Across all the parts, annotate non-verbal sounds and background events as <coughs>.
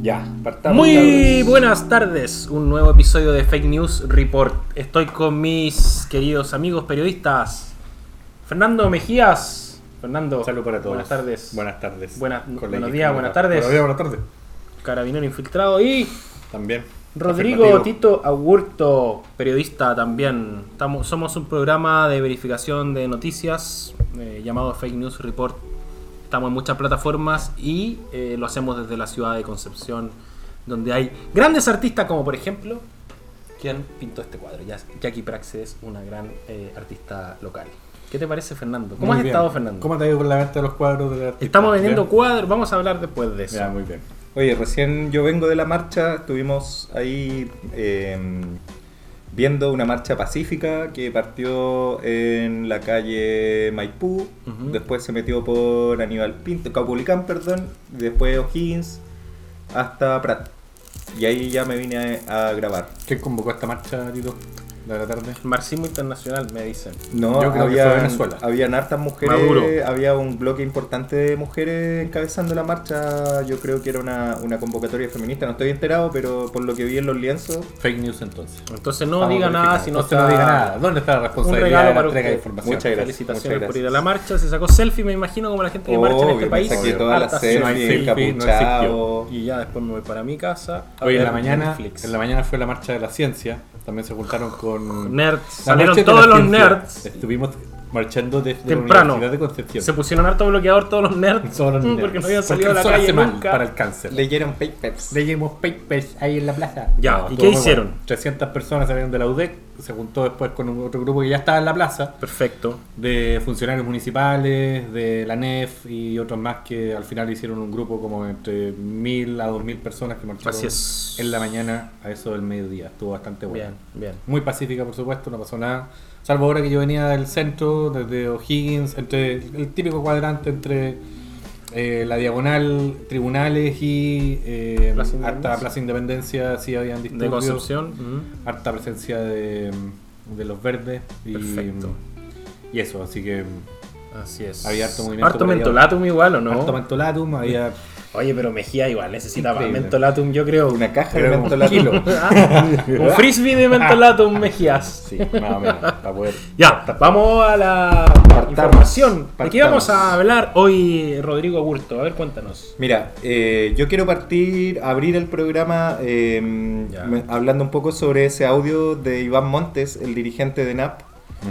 Ya, partamos. Muy buenas tardes, un nuevo episodio de Fake News Report. Estoy con mis queridos amigos periodistas. Fernando Mejías. Fernando, Salud para todos. Buenas tardes. Buenas tardes. Buenas- buenos días, buenas tardes. Buenos días, buenas tardes. Carabinero infiltrado y También. Rodrigo Afirmativo. Tito Augurto, periodista también. Estamos, somos un programa de verificación de noticias eh, llamado Fake News Report. Estamos en muchas plataformas y eh, lo hacemos desde la ciudad de Concepción, donde hay grandes artistas como por ejemplo, quien pintó este cuadro. Jackie Praxe es una gran eh, artista local. ¿Qué te parece, Fernando? ¿Cómo Muy has bien. estado, Fernando? ¿Cómo te ha ido con la venta de los cuadros de artistas? Estamos vendiendo ¿Bien? cuadros, vamos a hablar después de eso. Ya, muy bien. Oye, recién yo vengo de la marcha, estuvimos ahí eh, viendo una marcha pacífica que partió en la calle Maipú, después se metió por Aníbal Pinto, Caupolicán, perdón, después O'Higgins hasta Prat. Y ahí ya me vine a, a grabar. ¿Quién convocó esta marcha, Tito? De la tarde. Marxismo internacional, me dicen. No, Yo creo que había, fue Venezuela. habían hartas mujeres, Maduro. había un bloque importante de mujeres encabezando la marcha. Yo creo que era una, una convocatoria feminista, no estoy enterado, pero por lo que vi en los lienzos, Fake news entonces. Entonces no diga nada si no está... no diga nada. ¿Dónde está la Un responsabilidad regalo de la para entrega de información? Muchas gracias. Felicitaciones muchas por ir a la marcha. Se sacó selfie, me imagino, como la gente que marcha en este me país. saqué todas las selfies, no. Y ya después me voy para mi casa. Hoy en la mañana, Netflix. en la mañana fue la marcha de la ciencia. También se juntaron con Nerds. La Salieron todos los nerds. Estuvimos marchando desde Temprano. la Universidad de Concepción. Se pusieron harto bloqueador todos los nerds. <laughs> Todos los nerds. Porque no habían Porque salido a la calle nunca. para el cáncer. Leyeron papers. Leímos papers ahí en la plaza. Ya, ¿y qué hicieron? bueno. 300 personas salieron de la UDEC, se juntó después con otro grupo que ya estaba en la plaza, Perfecto. de funcionarios municipales, de la NEF y otros más que al final hicieron un grupo como entre 1000 a 2000 personas que marcharon Así es. en la mañana a eso del mediodía. Estuvo bastante bueno. Bien, bien. Muy pacífica, por supuesto, no pasó nada. Salvo ahora que yo venía del centro, desde O'Higgins, entre el típico cuadrante entre eh, la diagonal, tribunales y eh, Plaza hasta Independencia. Plaza Independencia, sí habían De disturbios. Concepción. mm. Harta presencia de, de los verdes. Y, Perfecto. Y eso, así que Así es. Había harto movimiento Harto mentolatum igual, ¿o no? harto mentolatum, había <laughs> Oye, pero Mejía igual necesita mentolatum, yo creo. Una caja de mentolatum. <laughs> Ah, un frisbee de mentolatum Mejías. sí, más o menos, para poder Ya, vamos a la Partamos. información. ¿De qué vamos Partamos. a hablar hoy, Rodrigo Burto? A ver, cuéntanos. Mira, eh, yo quiero partir, abrir el programa eh, me- hablando un poco sobre ese audio de Iván Montes, el dirigente de NAP,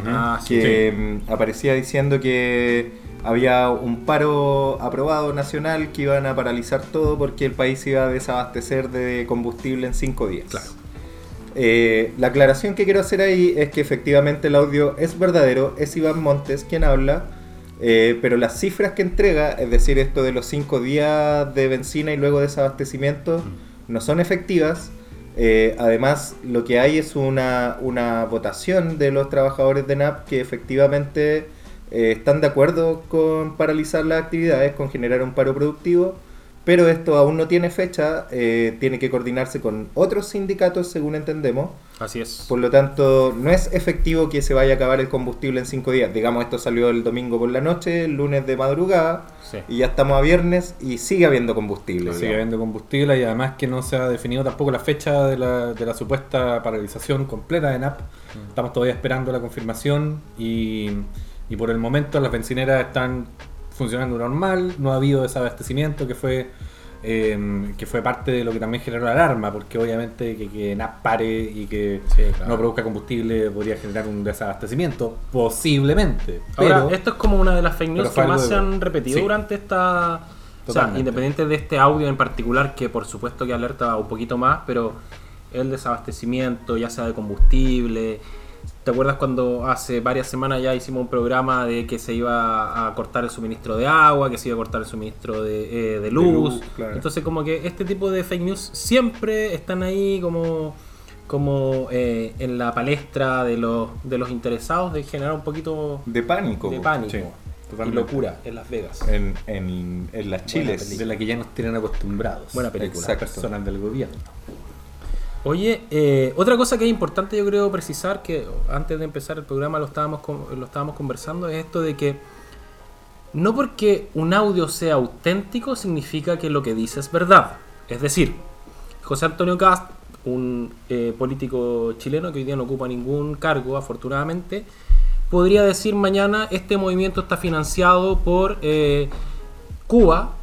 Ah, sí. que mm, aparecía diciendo que había un paro aprobado nacional que iban a paralizar todo porque el país iba a desabastecer de combustible en cinco días. Claro. Eh, la aclaración que quiero hacer ahí es que efectivamente el audio es verdadero, es Iván Montes quien habla, eh, pero las cifras que entrega, es decir, esto de los cinco días de benzina y luego desabastecimiento, no son efectivas. Eh, además, lo que hay es una, una votación de los trabajadores de NAP que efectivamente eh, están de acuerdo con paralizar las actividades, con generar un paro productivo, pero esto aún no tiene fecha, eh, tiene que coordinarse con otros sindicatos, según entendemos. Así es. Por lo tanto, no es efectivo que se vaya a acabar el combustible en cinco días. Digamos, esto salió el domingo por la noche, el lunes de madrugada, Sí. y ya estamos a viernes y sigue habiendo combustible. Sigue digamos. habiendo combustible y además que no se ha definido tampoco la fecha de la, de la supuesta paralización completa de NAP. Estamos todavía esperando la confirmación y, y por el momento las bencineras están funcionando normal, no ha habido desabastecimiento que fue eh, que fue parte de lo que también generó la alarma, porque obviamente que, que NAP pare y que Sí, claro. no produzca combustible podría generar un desabastecimiento, posiblemente. Ahora, pero esto es como una de las fake news que más de- se han repetido sí. durante esta... O sea, independiente de este audio en particular, que por supuesto que alerta un poquito más, pero el desabastecimiento, ya sea de combustible... ¿Te acuerdas cuando hace varias semanas ya hicimos un programa de que se iba a cortar el suministro de agua, que se iba a cortar el suministro de, eh, de luz? luz, claro. Entonces como que este tipo de fake news siempre están ahí como como eh, en la palestra de los, de los interesados de generar un poquito De pánico. de pánico sí, y locura en Las Vegas. En, en, en las chiles. de la que ya nos tienen acostumbrados. Buena película. Las personas del gobierno. Oye, eh, otra cosa que es importante yo creo precisar, que antes de empezar el programa lo estábamos, lo estábamos conversando, es esto de que no porque un audio sea auténtico significa que lo que dice es verdad. Es decir, José Antonio Cast, un eh, político chileno que hoy día no ocupa ningún cargo, afortunadamente, podría decir mañana este movimiento está financiado por eh, Cuba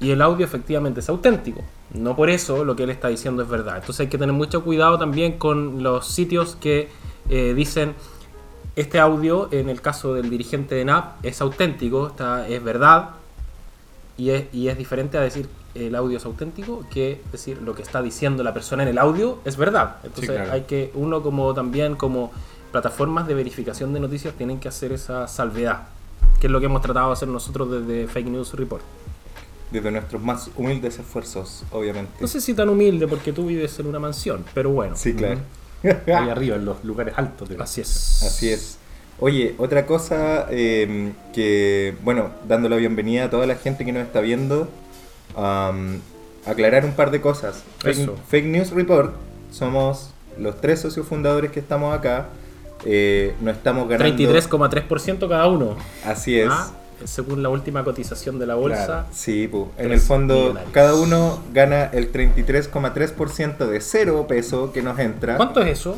y el audio efectivamente es auténtico. No por eso lo que él está diciendo es verdad. Entonces hay que tener mucho cuidado también con los sitios que eh, dicen este audio, en el caso del dirigente de NAP, es auténtico, está, es verdad, y es, y es diferente a decir el audio es auténtico que decir lo que está diciendo la persona en el audio es verdad. Entonces claro. hay que, uno como también como plataformas de verificación de noticias tienen que hacer esa salvedad, que es lo que hemos tratado de hacer nosotros desde Fake News Report. Desde nuestros más humildes esfuerzos, obviamente. No sé si tan humilde porque tú vives en una mansión, pero bueno. Sí, claro. Ahí arriba, en los lugares altos. de Así es. Así es. Oye, otra cosa eh, que, bueno, dando la bienvenida a toda la gente que nos está viendo, am, aclarar un par de cosas. Fake, Eso. Fake News Report, somos los tres socios fundadores que estamos acá. Eh, no estamos ganando. 33,3% cada uno. Así es. Ah, según la última cotización de la bolsa. Claro. Sí, pu. en el fondo millonarios. cada uno gana el 33,3% de cero peso que nos entra. ¿Cuánto es eso?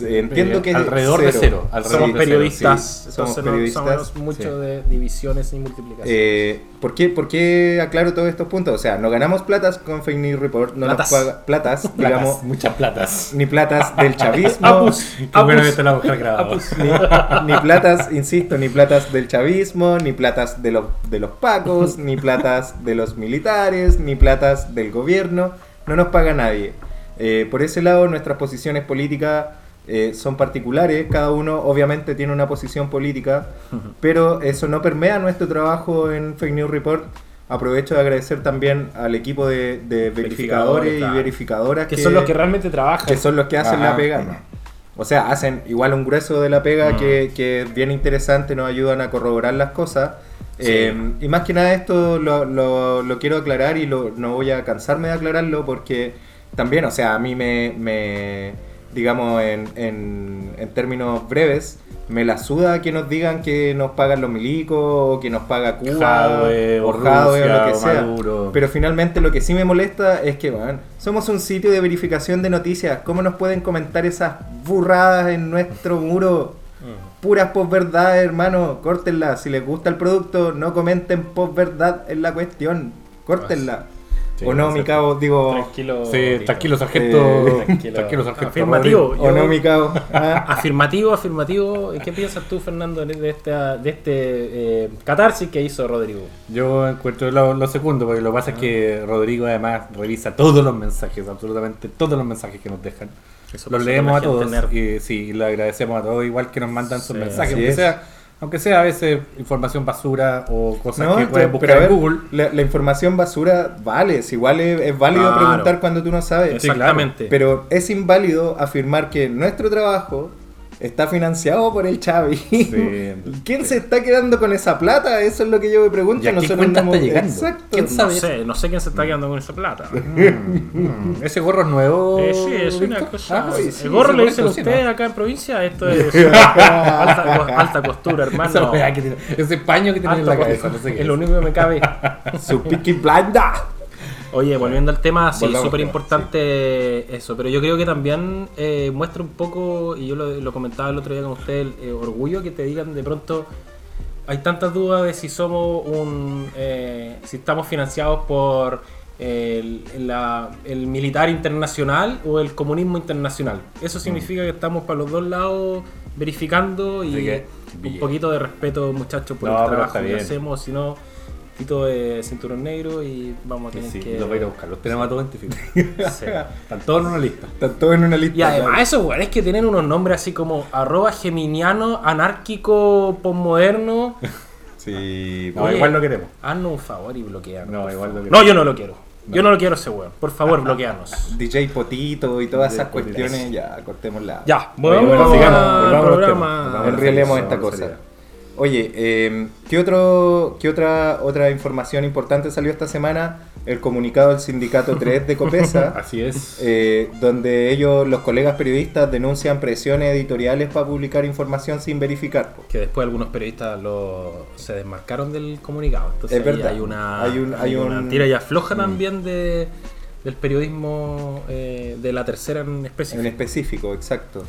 Entiendo que alrededor de cero, alrededor Somos de cero, periodistas, sí, entonces somos no periodistas, mucho sí. de divisiones y multiplicaciones. Eh, ¿por, qué, ¿Por qué aclaro todos estos puntos? O sea, no ganamos platas con Fake News Report, no Platas. nos paga platas, Platas, digamos, muchas platas. ni platas del chavismo, <laughs> Apus, apus, la apus. ni, ni platas, insisto, ni platas del chavismo, ni platas de los, de los pacos, ni platas de los militares, ni platas del gobierno, no nos paga nadie. Eh, por ese lado, nuestras posiciones políticas eh, son particulares, cada uno obviamente tiene una posición política, pero eso no permea nuestro trabajo en Fake News Report. Aprovecho de agradecer también al equipo de, de verificadores Verificadores, y verificadoras que son los que realmente trabajan. que son los que hacen Ajá. la pega. O sea, hacen igual un grueso de la pega Mm. que, que es bien interesante, nos ayudan a corroborar las cosas. Sí. Eh, y más que nada esto lo, lo- lo quiero aclarar y lo- no voy a cansarme de aclararlo porque también, o sea, a mí me, me digamos, en, en- en términos breves, me la suda que nos digan que nos pagan los milicos, o que nos paga Cuba, Jadwe, o Jadwe, o lo que o sea. Maduro. Pero finalmente lo que sí me molesta es que, man, somos un sitio de verificación de noticias. ¿Cómo nos pueden comentar esas burradas en nuestro muro? Mm. Puras posverdades, hermano. Córtenla. Si les gusta el producto, no comenten posverdad en la cuestión. Córtenla. Sí, o no, mi cabo, digo. Tranquilo. Sí, tranquilo, sargento. Eh, tranquilo. tranquilo, sargento. Afirmativo. O no, mi cabo. Ah, Afirmativo, afirmativo. ¿Y ¿Qué piensas tú, Fernando, de esta, de este eh, catarsis que hizo Rodrigo? Yo encuentro lo, lo segundo, porque lo que pasa es que Rodrigo además revisa todos los mensajes, absolutamente todos los mensajes que nos dejan. Eso Los leemos a todos y sí, le agradecemos a todos, igual que nos mandan sus Sí, mensajes, es. sea, aunque sea a veces información basura o cosas no, que pueden pero buscar en Google. La, la información basura vale. Si igual es, es válido Claro. preguntar cuando tú no sabes. Sí, claro. Exactamente. Pero es inválido afirmar que nuestro trabajo está financiado por el Chavi. Sí. ¿Quién se está quedando con esa plata? Eso es lo que yo me pregunto. ¿Y a qué Nosotros cuenta no está llegando? Exacto. ¿Quién no sabe? sé, no sé quién se está quedando con esa plata. <laughs> Mm, Ese gorro es nuevo. Eh, sí, es una cosa. Ah, sí, ¿El gorro por dicen ustedes ¿no? acá en provincia? Esto <laughs> es alta, co- alta costura, hermano. ese paño que tiene en la cabeza, costura. no sé qué <laughs> es lo único que me cabe. Su piqui blanda. Oye, volviendo al tema, sí, Volvamos súper importante eso, pero yo creo que también eh, muestra un poco, y yo lo, lo comentaba el otro día con usted, el eh, orgullo que te digan de pronto, hay tantas dudas de si somos un, eh, si estamos financiados por el, la- el militar internacional o el comunismo internacional. Eso significa que estamos para los dos lados verificando y un poquito de respeto, muchachos, por No, el trabajo que hacemos, si no... Tito de cinturón negro y vamos a tener Sí, que... los voy a ir a buscar, los tenemos a todos identificados. Sí. <laughs> Están todos en una lista. Están todos en una lista. Y además esos weones que tienen unos nombres así como arroba geminiano, anárquico, posmoderno. Sí. No, Oye. igual lo queremos. Haznos un favor y bloqueanos. No, igual favor. lo No, yo no lo quiero. Yo no lo quiero ese weón. Por favor, <laughs> bloqueanos. DJ Potito y todas DJ esas Potito. cuestiones, ya, cortémosla. Ya, Oye, volvamos bueno, sigamos, al volvamos al programa. Enrielemos esta cosa. seriedad. Oye, eh, ¿qué, otro, ¿qué otra, otra información importante salió esta semana? El comunicado del sindicato 3 de Copesa. <laughs> Así es. eh, donde ellos, los colegas periodistas, denuncian presiones editoriales para publicar información sin verificar. Que después algunos periodistas lo, se desmarcaron del comunicado. Entonces Es verdad. hay una, Hay un- hay una un- tira y afloja Mm. también de, del periodismo eh, de la tercera en específico. En específico, exacto.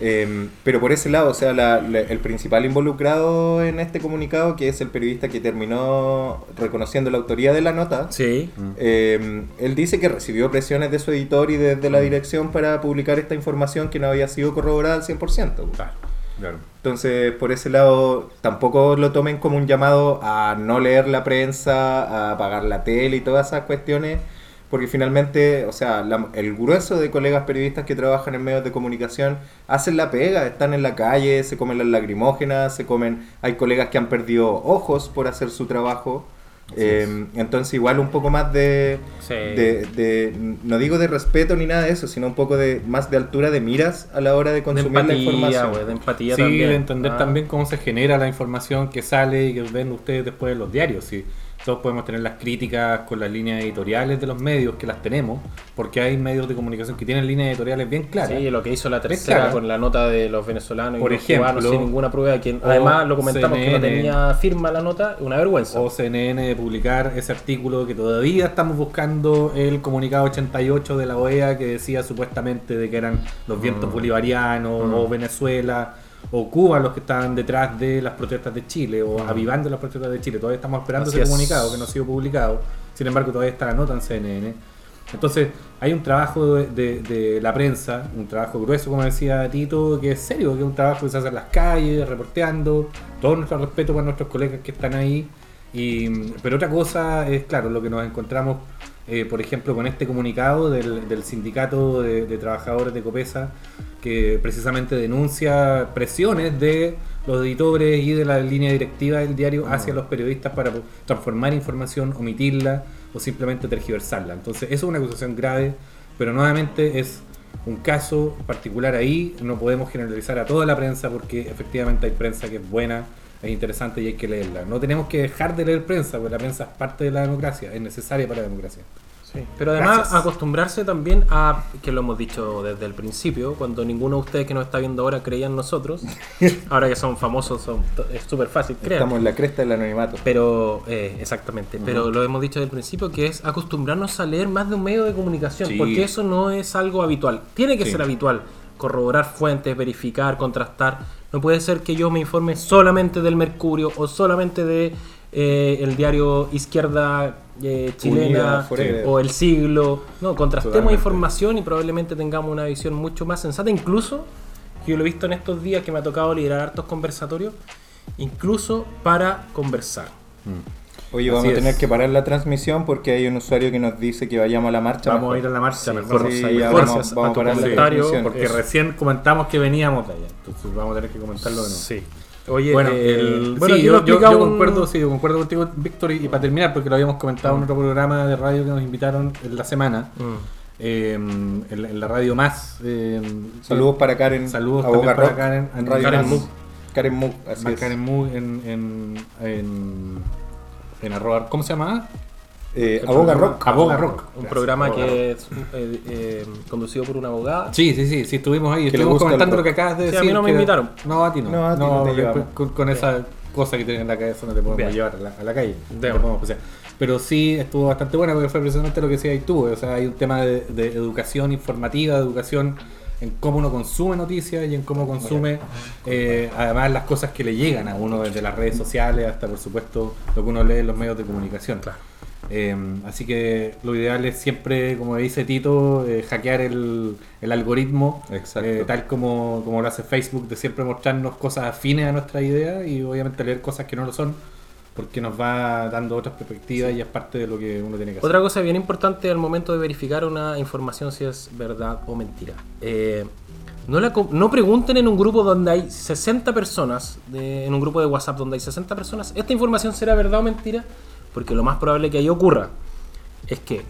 Eh, pero por ese lado, o sea, la- la- el principal involucrado en este comunicado, que es el periodista que terminó reconociendo la autoría de la nota, Sí. eh, él dice que recibió presiones de su editor y desde Mm. la dirección para publicar esta información que no había sido corroborada al 100%. Claro, claro. Entonces, por ese lado, tampoco lo tomen como un llamado a no leer la prensa, a apagar la tele y todas esas cuestiones, porque finalmente, o sea, la- el grueso de colegas periodistas que trabajan en medios de comunicación hacen la pega, están en la calle, se comen las lagrimógenas, se comen, hay colegas que han perdido ojos por hacer su trabajo. Eh, entonces igual un poco más de, Sí. de, de- no digo de respeto ni nada de eso, sino un poco de más de altura de miras a la hora de de consumir la información. de empatía Sí, también. de entender Ah. también cómo se genera la información que sale y que ven ustedes después en los diarios. Sí. Todos podemos tener las críticas con las líneas editoriales de los medios, que las tenemos, porque hay medios de comunicación que tienen líneas editoriales bien claras. Sí, lo que hizo la tercera con la nota de los venezolanos Por y los ejemplo, cubanos sin ninguna prueba. Que, además, lo comentamos que no tenía firma la nota, una vergüenza. O CNN de publicar ese artículo que todavía estamos buscando el comunicado 88 de la OEA que decía supuestamente de que eran los vientos Mm. bolivarianos Mm. o Venezuela o Cuba los que estaban detrás de las protestas de Chile o avivando las protestas de Chile. Todavía estamos esperando Así ese es. comunicado que no ha sido publicado. Sin embargo, todavía está la nota en CNN. Entonces, hay un trabajo de, de- de la prensa, un trabajo grueso, como decía Tito, que es serio, que es un trabajo que se hace en las calles, reporteando, todo nuestro respeto para nuestros colegas que están ahí. Y, pero otra cosa es, claro, lo que nos encontramos, eh, por ejemplo, con este comunicado del, del sindicato de, de trabajadores de Copesa, que precisamente denuncia presiones de los editores y de la línea directiva del diario hacia los periodistas para transformar información, omitirla o simplemente tergiversarla. Entonces, eso es una acusación grave, pero nuevamente es un caso particular ahí, no podemos generalizar a toda la prensa porque efectivamente hay prensa que es buena, es interesante y hay que leerla. No tenemos que dejar de leer prensa, porque la prensa es parte de la democracia, es necesaria para la democracia. Sí, Pero además Gracias. acostumbrarse también a, que lo hemos dicho desde el principio, cuando ninguno de ustedes que nos está viendo ahora creía en nosotros, <laughs> ahora que son famosos son, es súper fácil creer. Estamos en la cresta del anonimato. Pero, eh, exactamente, pero lo hemos dicho desde el principio que es acostumbrarnos a leer más de un medio de comunicación, Sí. porque eso no es algo habitual. Tiene que Sí. ser habitual, corroborar fuentes, verificar, contrastar. No puede ser que yo me informe solamente del Mercurio o solamente de eh, el diario Izquierda eh, Chilena Unida, o El Siglo. No, contrastemos Totalmente. información y probablemente tengamos una visión mucho más sensata, incluso, que yo lo he visto en estos días que me ha tocado liderar hartos conversatorios, incluso para conversar. Oye, Así vamos a tener que parar la transmisión porque hay un usuario que nos dice que vayamos a la marcha. Vamos mejor. a ir a la marcha, Sí, mejor. Sí, vamos, a vamos a tu parar la comentario, transmisión. Porque Eso. recién comentamos que veníamos de allá, entonces vamos a tener que comentarlo de nuevo. Sí. Oye, Bueno, eh, el- bueno, sí, yo, lo yo- yo un- concuerdo, sí, yo concuerdo contigo, Víctor, y, y para terminar, porque lo habíamos comentado en otro programa de radio que nos invitaron en la semana, Mm. eh, en, la- en la radio más. eh, Saludos para Karen. Saludos también para Karen, en Radio Karen. Moog. Karen Moog, así es. Karen Moog en, en, en, en arroba, ¿cómo se llama? Eh, Aboga Rock. Aboga Rock. Un Gracias, programa Aboga que es eh, eh, conducido por una abogada. Sí, sí, sí, sí, estuvimos ahí. Estuvimos comentando rock. lo que acabas de Sí, decir. a mí no me que- invitaron. No, a ti no. No, a ti no te llevamos. con, con esa cosa que tienes en la cabeza no te podemos Bien. llevar a la, a la calle. No te Démosle. podemos pasear. Pero sí estuvo bastante buena porque fue precisamente lo que decías tú. O sea, hay un tema de, de educación informativa, de educación en cómo uno consume noticias y en cómo consume eh, además las cosas que le llegan a uno desde las redes sociales hasta por supuesto lo que uno lee en los medios de comunicación. Claro. Eh, así que lo ideal es siempre, como dice Tito, eh, hackear el, el algoritmo, eh, tal como, como lo hace Facebook, de siempre mostrarnos cosas afines a nuestra idea y obviamente leer cosas que no lo son, porque nos va dando otras perspectivas y es parte de lo que uno tiene que hacer. Otra cosa bien importante al momento de verificar una información si es verdad o mentira. Eh, no, la no pregunten en un grupo donde hay 60 personas, de- en un grupo de WhatsApp donde hay 60 personas, ¿esta información será verdad o mentira? Porque lo más probable que ahí ocurra es que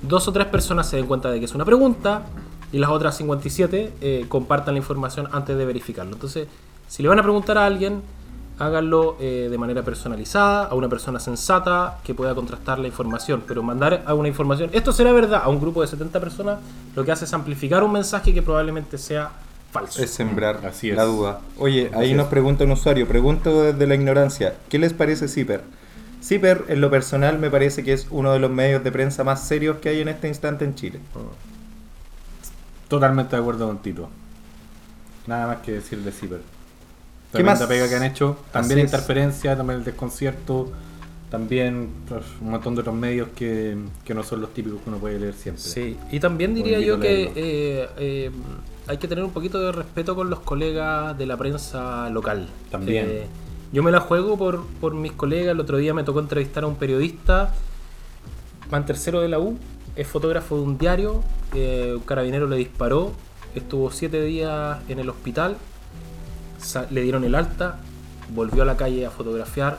dos o tres personas se den cuenta de que es una pregunta y las otras 57 eh, compartan la información antes de verificarlo. Entonces, si le van a preguntar a alguien, háganlo eh, de manera personalizada, a una persona sensata que pueda contrastar la información. Pero mandar a una información, esto será verdad, a un grupo de 70 personas, lo que hace es amplificar un mensaje que probablemente sea falso. Es sembrar Así es. la duda. Oye, ahí nos pregunta un usuario, pregunto desde la ignorancia, ¿qué les parece Zipper? Zipper, en lo personal, me parece que es uno de los medios de prensa más serios que hay en este instante en Chile. Totalmente de acuerdo con Tito. Nada más que decir de Zipper. ¿Qué más? pega que han hecho. También Así es. interferencia, también el desconcierto. También pues, un montón de otros medios que, que no son los típicos que uno puede leer siempre. Sí, y también diría yo que eh, eh, hay que tener un poquito de respeto con los colegas de la prensa local. También. Eh, yo me la juego por, por mis colegas. El otro día me tocó entrevistar a un periodista, man tercero de la U, es fotógrafo de un diario. un carabinero le disparó, estuvo siete días en el hospital, le dieron el alta, volvió a la calle a fotografiar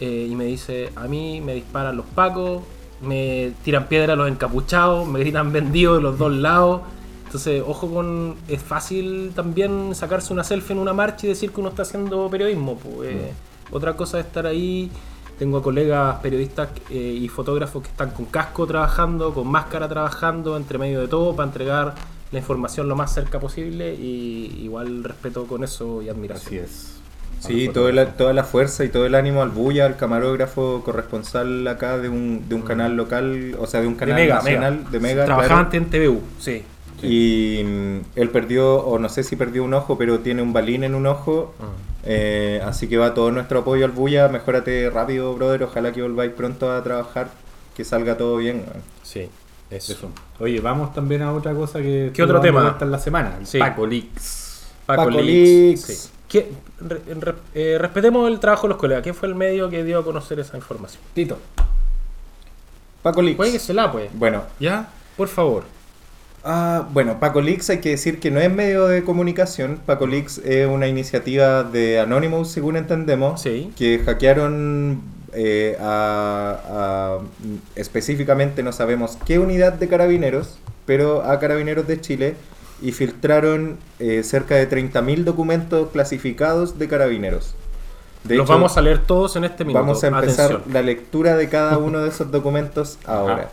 eh, y me dice, a mí me disparan los pacos, me tiran piedra los encapuchados, me gritan vendidos de los dos lados. Entonces, ojo con... Es fácil también sacarse una selfie en una marcha y decir que uno está haciendo periodismo. pues, eh. Otra cosa es estar ahí. Tengo colegas periodistas eh, y fotógrafos que están con casco trabajando, con máscara trabajando, entre medio de todo, para entregar la información lo más cerca posible. Y igual respeto con eso y admiración. Así es. Sí, fotógrafo. la- toda la fuerza y todo el ánimo al Bulla, al camarógrafo corresponsal acá de un, de un canal local, o sea, de un De canal Mega, nacional Mega. de Mega. Trabajaba claro. en TVU, sí. Y mm, él perdió, o no sé si perdió un ojo, pero tiene un balín en un ojo. Eh, así que va todo nuestro apoyo al Bulla. Mejórate rápido, brother. Ojalá que volváis pronto a trabajar. Que salga todo bien. Sí, eso. Eso. Oye, vamos también a otra cosa que... ¿Qué otro tema? vuelta en la semana. El Sí. Paco Leaks. Paco, Paco Leaks. Leaks. Sí. ¿Qué- re- en re- eh, respetemos el trabajo de los colegas. ¿Quién fue el medio que dio a conocer esa información? Tito. Paco Leaks. Jueguesela, pues. Bueno, ¿Ya? Por favor. Ah, bueno, Paco Leaks hay que decir que no es medio de comunicación. Paco Leaks es una iniciativa de Anonymous, según entendemos, Sí. que hackearon eh, a, a- específicamente no sabemos qué unidad de carabineros, pero a carabineros de Chile y filtraron eh, cerca de 30.000 documentos clasificados de carabineros. De Los hecho, vamos a leer todos en este minuto. Vamos a empezar Atención. la lectura de cada uno de esos documentos <laughs> ahora.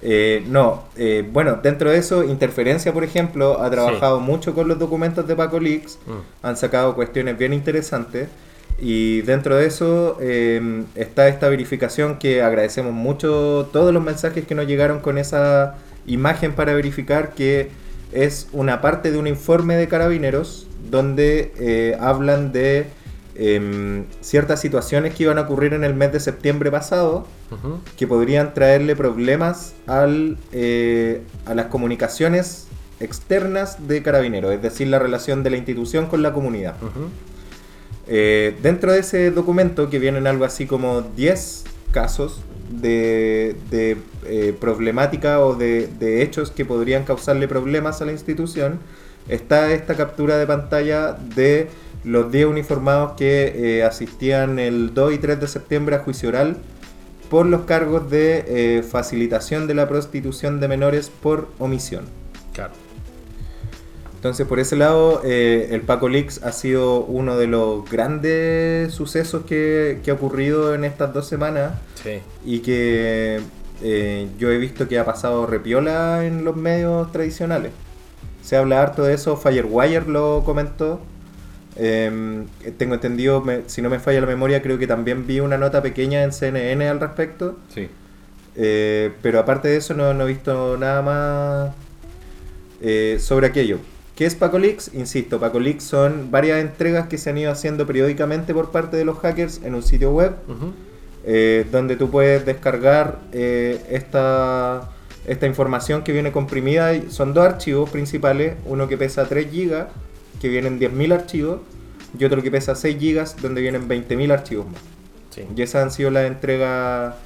Eh, no, eh, bueno, dentro de eso, Interferencia, por ejemplo, ha trabajado mucho con los documentos de Paco Leaks, Mm. han sacado cuestiones bien interesantes. Y dentro de eso eh, está esta verificación que agradecemos mucho todos los mensajes que nos llegaron con esa imagen para verificar que es una parte de un informe de carabineros donde eh, hablan de em, ciertas situaciones que iban a ocurrir en el mes de septiembre pasado que podrían traerle problemas al, eh, a las comunicaciones externas de carabineros, es decir, la relación de la institución con la comunidad. Eh, dentro de ese documento, que vienen algo así como 10 casos de, eh, problemática o de, hechos que podrían causarle problemas a la institución, está esta captura de pantalla de los 10 uniformados que eh, asistían el 2 y 3 de septiembre a juicio oral por los cargos de facilitación de la prostitución de menores por omisión. Claro. Entonces, por ese lado, eh, el Paco Leaks ha sido uno de los grandes sucesos que, que ha ocurrido en estas dos semanas Sí. y que eh, yo he visto que ha pasado repiola en los medios tradicionales. Se habla harto de eso, Firewire lo comentó. Eh, tengo entendido, me- si no me falla la memoria, creo que también vi una nota pequeña en CNN al respecto. Sí. Eh, pero aparte de eso no, no he visto nada más sobre aquello. ¿Qué es Paco Leaks? Insisto, Paco Leaks son varias entregas que se han ido haciendo periódicamente por parte de los hackers en un sitio web eh, donde tú puedes descargar eh, esta, esta información que viene comprimida. Son dos archivos principales, uno que pesa 3 GB, que vienen 10.000 archivos, y otro que pesa 6 GB, donde vienen 20.000 archivos más. Sí. Y esas han sido las entregas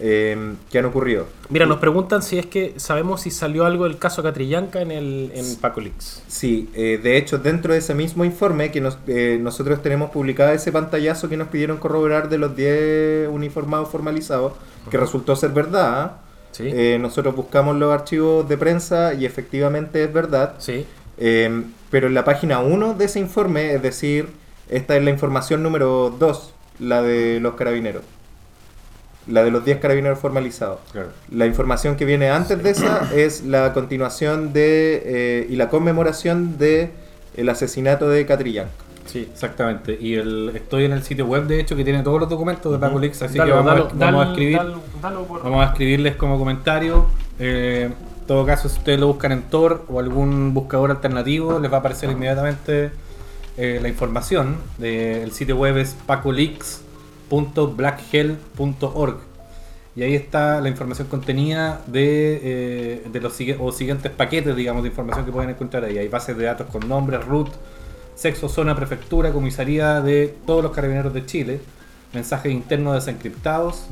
eh, que han ocurrido. Mira, nos preguntan si es que sabemos si salió algo del caso Catrillanca en el en Paco Leaks. Sí, eh, de hecho, dentro de ese mismo informe que nos- eh, nosotros tenemos publicado ese pantallazo que nos pidieron corroborar de los 10 uniformados formalizados, que resultó ser verdad. ¿ah? Sí. Eh, nosotros buscamos los archivos de prensa y efectivamente es verdad. sí. Eh, pero en la página 1 de ese informe, es decir, Esta es la información número 2, la de los carabineros. La de los 10 carabineros formalizados. Claro. La información que viene antes de esa es la continuación de eh, y la conmemoración de el asesinato de Catrillanca. Sí, exactamente. Y el, estoy en el sitio web, de hecho, que tiene todos los documentos de Paco Leaks, así Dalo, que vamos, dalo, a, vamos a escribir. por- Vamos a escribirles como comentario. Eh, en todo caso, si ustedes lo buscan en Tor o algún buscador alternativo, les va a aparecer inmediatamente eh, la información. De, el sitio web es pacoleaks.blackhell.org y ahí está la información contenida de, eh, de los o siguientes paquetes, digamos, de información que pueden encontrar ahí. Hay bases de datos con nombres, root, sexo, zona, prefectura, comisaría de todos los carabineros de Chile, mensajes internos desencriptados,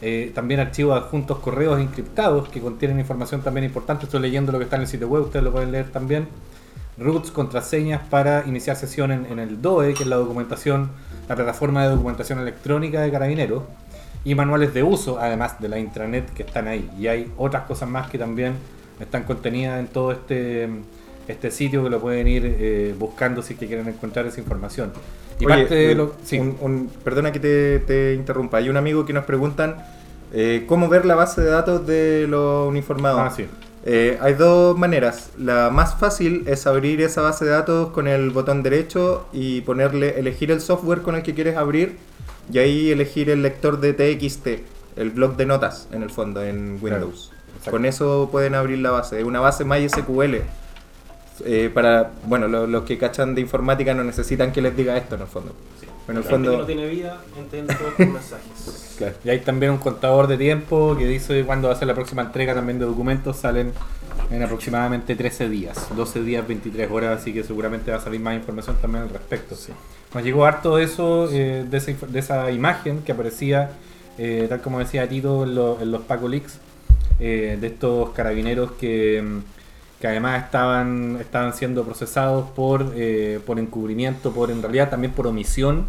eh, también archivos adjuntos, correos encriptados que contienen información también importante. Estoy leyendo lo que está en el sitio web, ustedes lo pueden leer también. Roots, contraseñas para iniciar sesión en, en el DOE, que es la documentación, la plataforma de documentación electrónica de carabineros, y manuales de uso, además de la intranet que están ahí. Y hay otras cosas más que también están contenidas en todo este, este sitio que lo pueden ir eh, buscando si es que quieren encontrar esa información. Y Oye, parte de lo. sí. un- un- perdona que te, te interrumpa. Hay un amigo que nos preguntan eh, cómo ver la base de datos de los uniformados. Ah, sí. Eh, hay dos maneras. La más fácil es abrir esa base de datos con el botón derecho y ponerle elegir el software con el que quieres abrir y ahí elegir el lector de TXT, el blog de notas en el fondo en Windows. con eso pueden abrir la base. Es una base MySQL. Eh, para, bueno, lo- los que cachan de informática no necesitan que les diga esto en el fondo. En el La gente que fondo, no tiene vida, entiende todos los mensajes. Claro. Y hay también un contador de tiempo que dice cuándo va a ser la próxima entrega también de documentos. Salen en aproximadamente 13 días, 12 días, 23 horas, así que seguramente va a salir más información también al respecto. Nos llegó harto eso eh, de, esa, de esa imagen que aparecía, eh, tal como decía Tito en, lo- en los Paco Leaks, eh, de estos carabineros que, que además estaban, estaban siendo procesados por, eh, por encubrimiento, por en realidad también por omisión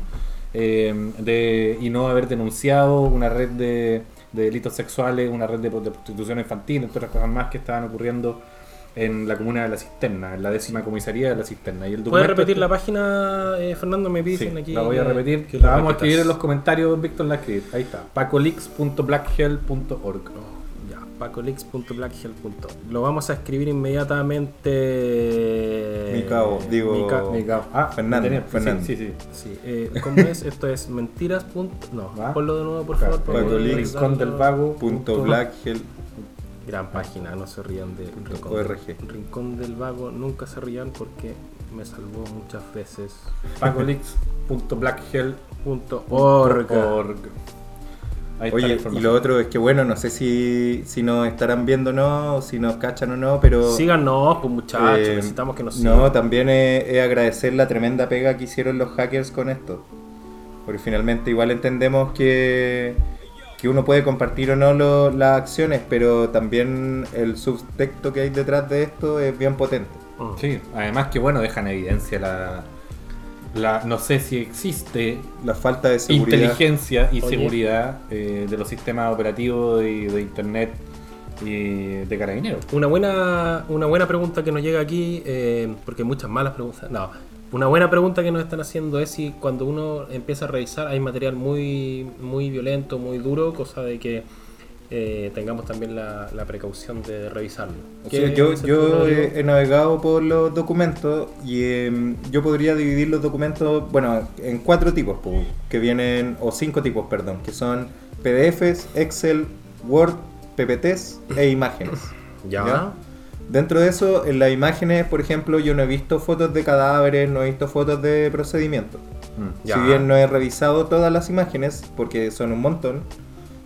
eh, de, y no haber denunciado una red de, de delitos sexuales, una red de, de prostitución infantil, entre otras cosas más que estaban ocurriendo en la comuna de La Cisterna, en la décima comisaría de La Cisterna. Y el ¿Puedes repetir este- la página, eh, Fernando? Me Sí, dicen aquí. la voy a repetir. que la la vamos a escribir en los comentarios, Víctor la escribe. Ahí está. pacolix.blackhell.org. Ya, pacolix.blackhell.org. Lo vamos a escribir inmediatamente. Mi cabo, digo- Mi ca- Mi cabo. Ah, Fernando. Sí, Fernando. Sí, sí. Sí, eh, ¿cómo es? Esto es mentiras. punto- No, ¿Va? ponlo de nuevo, por Claro, favor. para Paco poder Lix, revisarlo. Rincón del Vago. Punto Blackhell. Gran página, no se rían de Rincón, org. Rincón del Vago. Nunca se rían porque me salvó muchas veces. pacolix.blackhell.org. Está la Oye, y lo otro es que bueno, no sé si, si nos estarán viendo o no, o si nos cachan o no, pero... Síganos, pues muchachos, eh, necesitamos que nos sigan. No, también es, es agradecer la tremenda pega que hicieron los hackers con esto. Porque finalmente igual entendemos que, que uno puede compartir o no lo- las acciones, pero también el subtexto que hay detrás de esto es bien potente. Mm. Sí, además que bueno, dejan evidencia la, la no sé si existe La falta de seguridad. inteligencia y Oye. seguridad eh, de los sistemas operativos y de internet y de carabineros. Una buena, una buena pregunta que nos llega aquí, eh, porque hay muchas malas preguntas. No, una buena pregunta que nos están haciendo es si cuando uno empieza a revisar hay material muy, muy violento, muy duro, cosa de que eh, tengamos también la, la precaución de revisarlo. O ¿Qué sea, yo yo he, he navegado por los documentos y em, yo podría dividir los documentos, bueno, en cuatro tipos, po, que vienen, o cinco tipos, perdón, que son PDFs, Excel, Word, PPTs e imágenes. <coughs> Ya. ¿ya? Dentro de eso, en las imágenes, por ejemplo, yo no he visto fotos de cadáveres, no he visto fotos de procedimientos. Mm. Ya. Si bien no he revisado todas las imágenes, porque son un montón,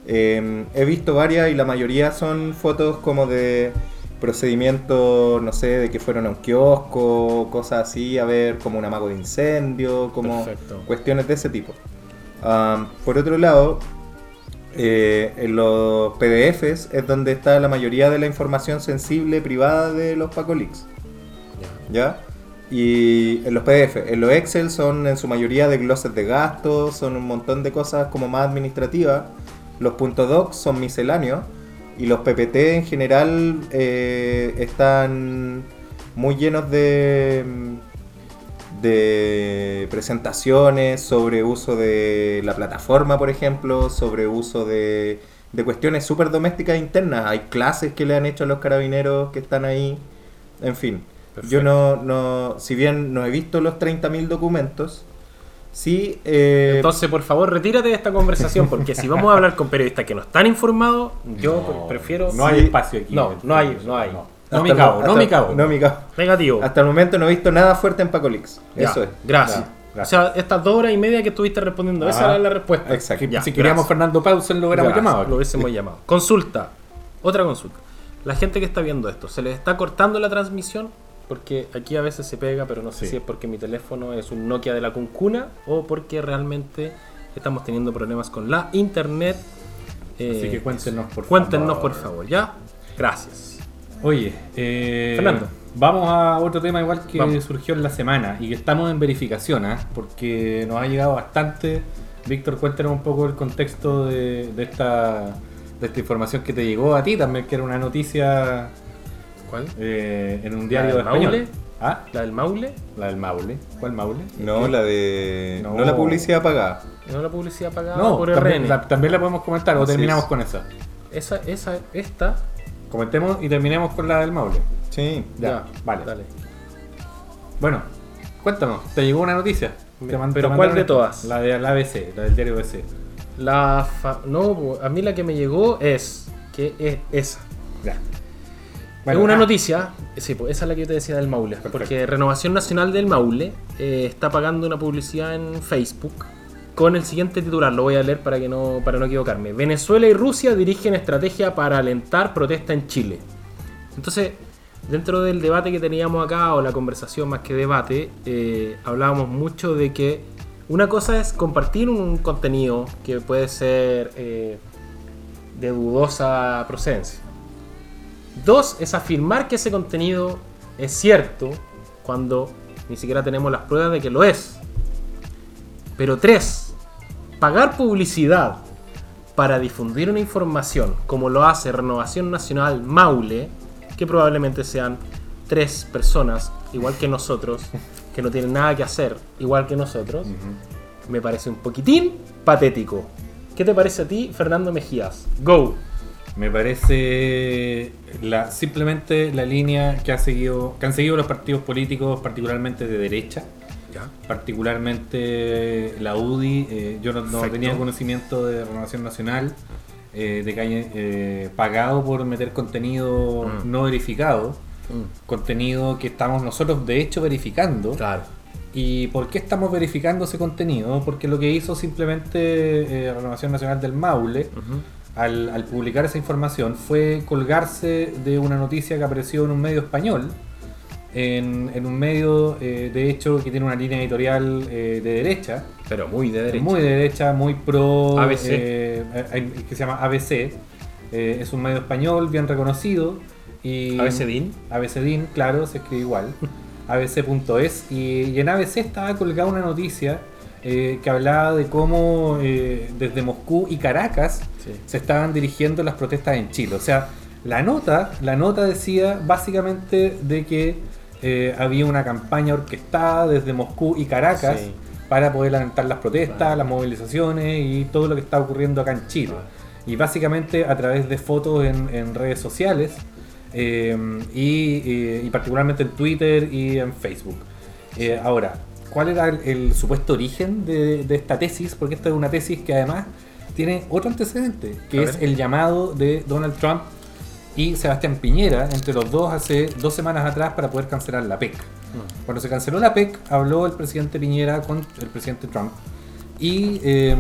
eh, he visto varias y la mayoría son fotos como de procedimientos, no sé, de que fueron a un kiosco, cosas así, a ver como un amago de incendio, como Perfecto. cuestiones de ese tipo. Por otro lado, eh, en los PDFs es donde está la mayoría de la información sensible privada de los Pacolix. Ya. ¿ya? Y en los PDF, en los Excel son en su mayoría de glosses de gastos, son un montón de cosas como más administrativas. Los .docs son misceláneos y los PPT en general eh, están muy llenos de de presentaciones, sobre uso de la plataforma, por ejemplo, sobre uso de, de cuestiones súper domésticas e internas. Hay clases que le han hecho a los carabineros que están ahí, en fin. Yo no, no, si bien no he visto los 30.000 documentos, sí... eh, Entonces, por favor, retírate de esta conversación, porque si vamos a hablar con periodistas que no están informados, yo No, prefiero... No hay Sí. espacio aquí. No, no hay, no hay. No, me el- cago, no me cago. No me cago. Negativo. Hasta el momento no he visto nada fuerte en Pacolix. Ya, Eso es. Gracias. O sea, estas dos horas y media que estuviste respondiendo, esa era la respuesta. Exacto. Ya, si queríamos gracias. Fernando Pausen lo hubiéramos llamado. Lo hubiésemos llamado. Consulta. Otra consulta. La gente que está viendo esto, ¿se les está cortando la transmisión? Porque aquí a veces se pega, pero no sé Sí. si es porque mi teléfono es un Nokia de la cuncuna o porque realmente estamos teniendo problemas con la internet. Eh, Así que cuéntenos, por Cuéntenos, favor. por favor, ¿ya? Gracias. Oye, eh, Fernando. Vamos a otro tema igual que Vamos. surgió en la semana y que estamos en verificación, ¿ah? porque nos ha llegado bastante. Víctor, cuéntanos un poco el contexto de, de esta, de esta información que te llegó a ti también, que era una noticia ¿Cuál? eh, en un ¿La diario del español. Maule? ¿Ah? ¿La del Maule? La del Maule. ¿Cuál Maule? No, la de. No. No, la publicidad pagada. ¿No la publicidad pagada No, por también RN? la, también la podemos comentar o terminamos es. con esa. Esa, esa, esta. Comentemos y terminemos con la del Maule. Sí. Ya, vale. Dale. Bueno, cuéntanos, ¿te llegó una noticia? Me- Te man- ¿pero te cuál de todas? La de la ABC, la del diario ABC. La fa- no, a mí la que me llegó es que es esa. Ya. Es una ah, noticia, sí, pues esa es la que yo te decía del Maule. Perfecto. Porque Renovación Nacional del Maule eh, está pagando una publicidad en Facebook con el siguiente titular, lo voy a leer para, que no, para no equivocarme. Venezuela y Rusia dirigen estrategia para alentar protesta en Chile. Entonces, dentro del debate que teníamos acá, o la conversación más que debate, eh, hablábamos mucho de que una cosa es compartir un contenido que puede ser eh, de dudosa procedencia. Dos es afirmar que ese contenido es cierto cuando ni siquiera tenemos las pruebas de que lo es. Pero tres, pagar publicidad para difundir una información como lo hace Renovación Nacional Maule, que probablemente sean tres personas, igual que nosotros, <laughs> que no tienen nada que hacer, igual que nosotros, me parece un poquitín patético. ¿Qué te parece a ti, Fernando Mejías? Go. Me parece la, simplemente la línea que, ha seguido, que han seguido los partidos políticos, particularmente de derecha, particularmente la UDI. eh, yo no, tenía conocimiento de Renovación Nacional, eh, de que haya eh, pagado por meter contenido Mm. no verificado, contenido que estamos nosotros de hecho verificando. Claro. ¿Y por qué estamos verificando ese contenido? Porque lo que hizo simplemente eh, Renovación Nacional del Maule al, al publicar esa información fue colgarse de una noticia que apareció en un medio español, en, en un medio eh, de hecho que tiene una línea editorial eh, de derecha, Pero muy de derecha. muy de derecha, muy pro, ABC. eh, que se llama ABC, eh, es un medio español bien reconocido. Y ABCDIN. ABCDIN, claro, se escribe igual. <laughs> abc.es y, y en ABC estaba colgada una noticia eh, que hablaba de cómo desde Moscú y Caracas Sí. se estaban dirigiendo las protestas en Chile. O sea, la nota, la nota decía básicamente de que eh, había una campaña orquestada desde Moscú y Caracas Sí. para poder alentar las protestas, Claro. las movilizaciones y todo lo que está ocurriendo acá en Chile. Claro. Y básicamente a través de fotos en, en redes sociales eh, y, eh, y particularmente en Twitter y en Facebook. Ahora, ¿cuál era el, el supuesto origen de, de esta tesis? Porque esta es una tesis que además tiene otro antecedente, que es el llamado de Donald Trump y Sebastián Piñera entre los dos hace dos semanas atrás para poder cancelar la PEC. Cuando se canceló la PEC, habló el presidente Piñera con el presidente Trump. Y, eh,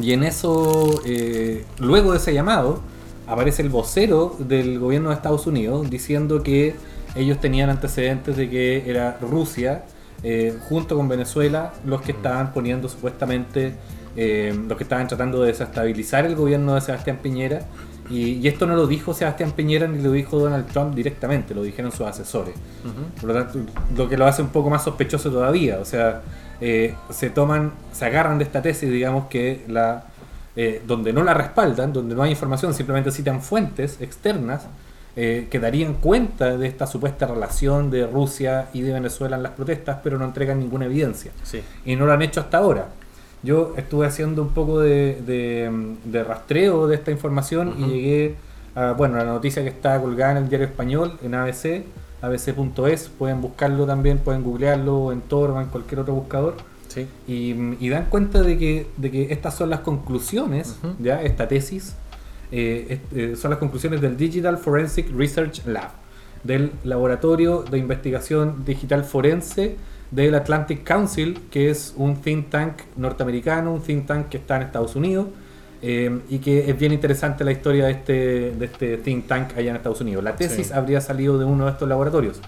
y en eso, eh, luego de ese llamado, aparece el vocero del gobierno de Estados Unidos diciendo que ellos tenían antecedentes de que era Rusia, eh, junto con Venezuela, los que estaban poniendo supuestamente, eh, los que estaban tratando de desestabilizar el gobierno de Sebastián Piñera. Y, y esto no lo dijo Sebastián Piñera ni lo dijo Donald Trump directamente, lo dijeron sus asesores. Por lo tanto, lo que lo hace un poco más sospechoso todavía. O sea, eh, se toman, se agarran de esta tesis, digamos que la, eh, donde no la respaldan, donde no hay información, simplemente citan fuentes externas eh, que darían cuenta de esta supuesta relación de Rusia y de Venezuela en las protestas, pero no entregan ninguna evidencia. Sí. Y no lo han hecho hasta ahora. Yo estuve haciendo un poco de, de- de rastreo de esta información y llegué a bueno, la noticia que está colgada en el diario español, en ABC, abc.es, pueden buscarlo también, pueden googlearlo en Tor o en cualquier otro buscador. Sí. Y, y dan cuenta de que, de que estas son las conclusiones, ya esta tesis, eh, eh, son las conclusiones del Digital Forensic Research Lab, del Laboratorio de Investigación Digital Forense del Atlantic Council, que es un think tank norteamericano, un think tank que está en Estados Unidos, eh, y que es bien interesante la historia de este, de este think tank allá en Estados Unidos. La tesis Sí. habría salido de uno de estos laboratorios.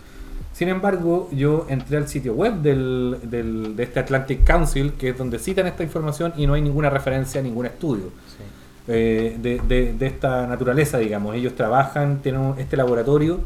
Sin embargo, yo entré al sitio web del, del- de este Atlantic Council, que es donde citan esta información, y no hay ninguna referencia a ningún estudio Sí. eh, de, de- de esta naturaleza, digamos. Ellos trabajan, tienen este laboratorio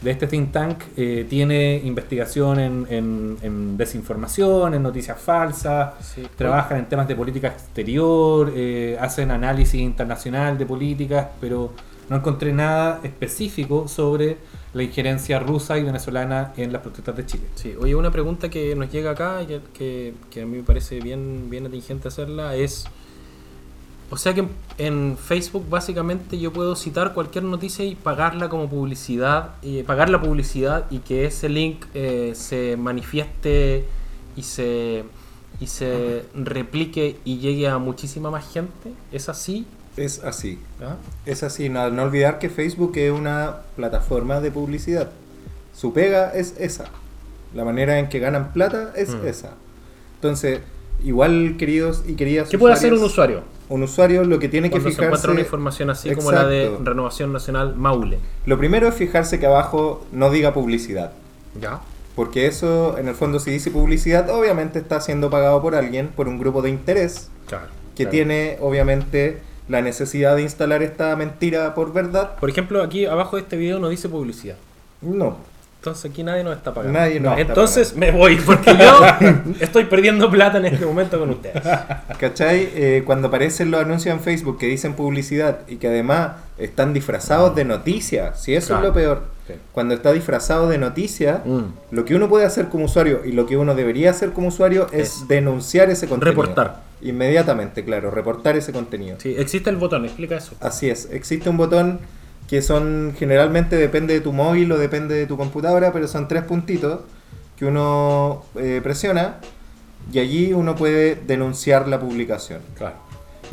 de este think tank, eh, tiene investigación en, en- en desinformación, en noticias falsas, Sí. trabajan en temas de política exterior, eh, hacen análisis internacional de políticas, pero no encontré nada específico sobre la injerencia rusa y venezolana en las protestas de Chile. Sí, oye, una pregunta que nos llega acá y que, que- que a mí me parece bien, bien atingente hacerla es, o sea que en, Facebook básicamente yo puedo citar cualquier noticia y pagarla como publicidad, y pagar la publicidad y que ese link eh, se manifieste y se, y se replique y llegue a muchísima más gente, ¿es así? Es así. ¿Ah? Es así, no, no olvidar que Facebook es una plataforma de publicidad. Su pega es esa. La manera en que ganan plata es Mm. esa. Entonces, igual queridos y queridas ¿Qué puede hacer un usuario? Un usuario lo que tiene que Cuando se encuentra fijarse... una información así como la de. Renovación Nacional Maule. Lo primero es fijarse que abajo no diga publicidad. ¿Ya? Porque eso, en el fondo, si dice publicidad, obviamente está siendo pagado por alguien, por un grupo de interés, Claro. que Claro. tiene, obviamente, la necesidad de instalar esta mentira por verdad. Por ejemplo, aquí abajo de este video no dice publicidad. No. Entonces aquí nadie nos está pagando. Nadie nos está Entonces me voy, porque yo <laughs> estoy perdiendo plata en este momento con ustedes. ¿Cachai? Eh, cuando aparecen los anuncios en Facebook que dicen publicidad y que además están disfrazados de noticias, si eso Claro. es lo peor, Sí. cuando está disfrazado de noticia, Mm. lo que uno puede hacer como usuario y lo que uno debería hacer como usuario es, Es denunciar ese contenido. reportar. Inmediatamente, claro, reportar ese contenido. Sí, existe el botón, explica eso. Así es, existe un botón que son generalmente depende de tu móvil o depende de tu computadora, pero son tres puntitos que uno eh, presiona y allí uno puede denunciar la publicación. Claro.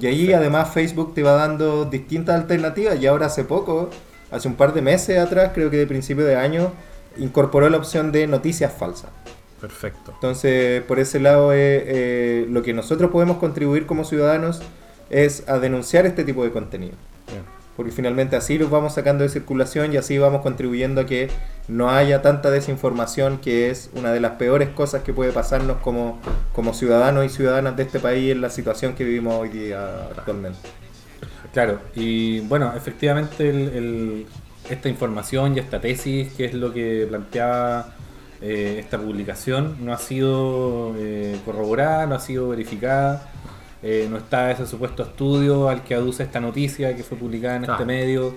Y allí además Facebook te va dando distintas alternativas y ahora hace poco, hace un par de meses atrás, creo que de principio de año, incorporó la opción de noticias falsas. Perfecto. Entonces, por ese lado, eh, eh, lo que nosotros podemos contribuir como ciudadanos es a denunciar este tipo de contenido. Bien. Porque finalmente así los vamos sacando de circulación y así vamos contribuyendo a que no haya tanta desinformación, que es una de las peores cosas que puede pasarnos como, como ciudadanos y ciudadanas de este país en la situación que vivimos hoy día actualmente. Claro, y bueno, efectivamente el- esta información y esta tesis, que es lo que planteaba eh, esta publicación, no ha sido eh, corroborada, no ha sido verificada, eh, no está ese supuesto estudio al que aduce esta noticia que fue publicada en Claro. este medio,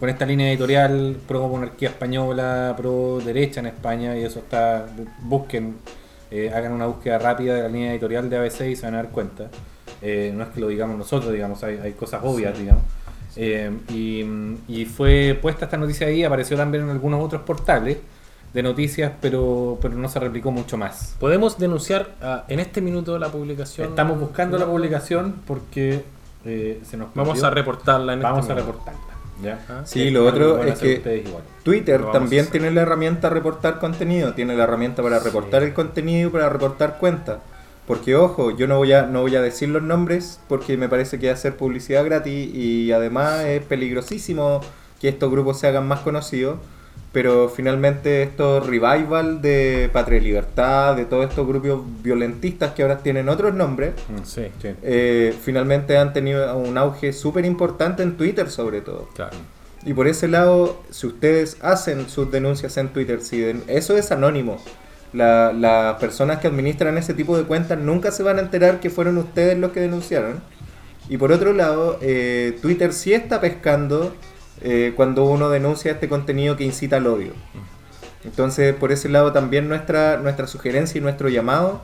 con esta línea editorial pro monarquía española, pro derecha en España, y eso está, busquen, eh, hagan una búsqueda rápida de la línea editorial de ABC y se van a dar cuenta. Eh, no es que lo digamos nosotros, digamos, hay, hay cosas obvias, digamos. Y, y fue puesta esta noticia ahí, apareció también en algunos otros portales de noticias, pero, pero no se replicó mucho más. ¿Podemos denunciar ah, en este minuto la publicación? Estamos buscando la publicación porque eh, se nos Vamos perdió. a reportarla en Vamos este a reportarla. ¿ya? Ah, Sí, lo otro es que. Twitter también tiene la herramienta reportar contenido, tiene la herramienta para reportar Sí. el contenido y para reportar cuentas. Porque ojo, yo no voy a no voy a decir los nombres porque me parece que es hacer publicidad gratis y además es peligrosísimo que estos grupos se hagan más conocidos. Pero finalmente estos revival de Patria y Libertad, de todos estos grupos violentistas que ahora tienen otros nombres, Mm, Sí, sí. eh, finalmente han tenido un auge súper importante en Twitter sobre todo. claro. Y por ese lado, si ustedes hacen sus denuncias en Twitter, si den- eso es anónimo. La- las personas que administran ese tipo de cuentas nunca se van a enterar que fueron ustedes los que denunciaron. Y por otro lado, eh, Twitter sí está pescando eh, cuando uno denuncia este contenido que incita al odio. Entonces, por ese lado también nuestra, nuestra sugerencia y nuestro llamado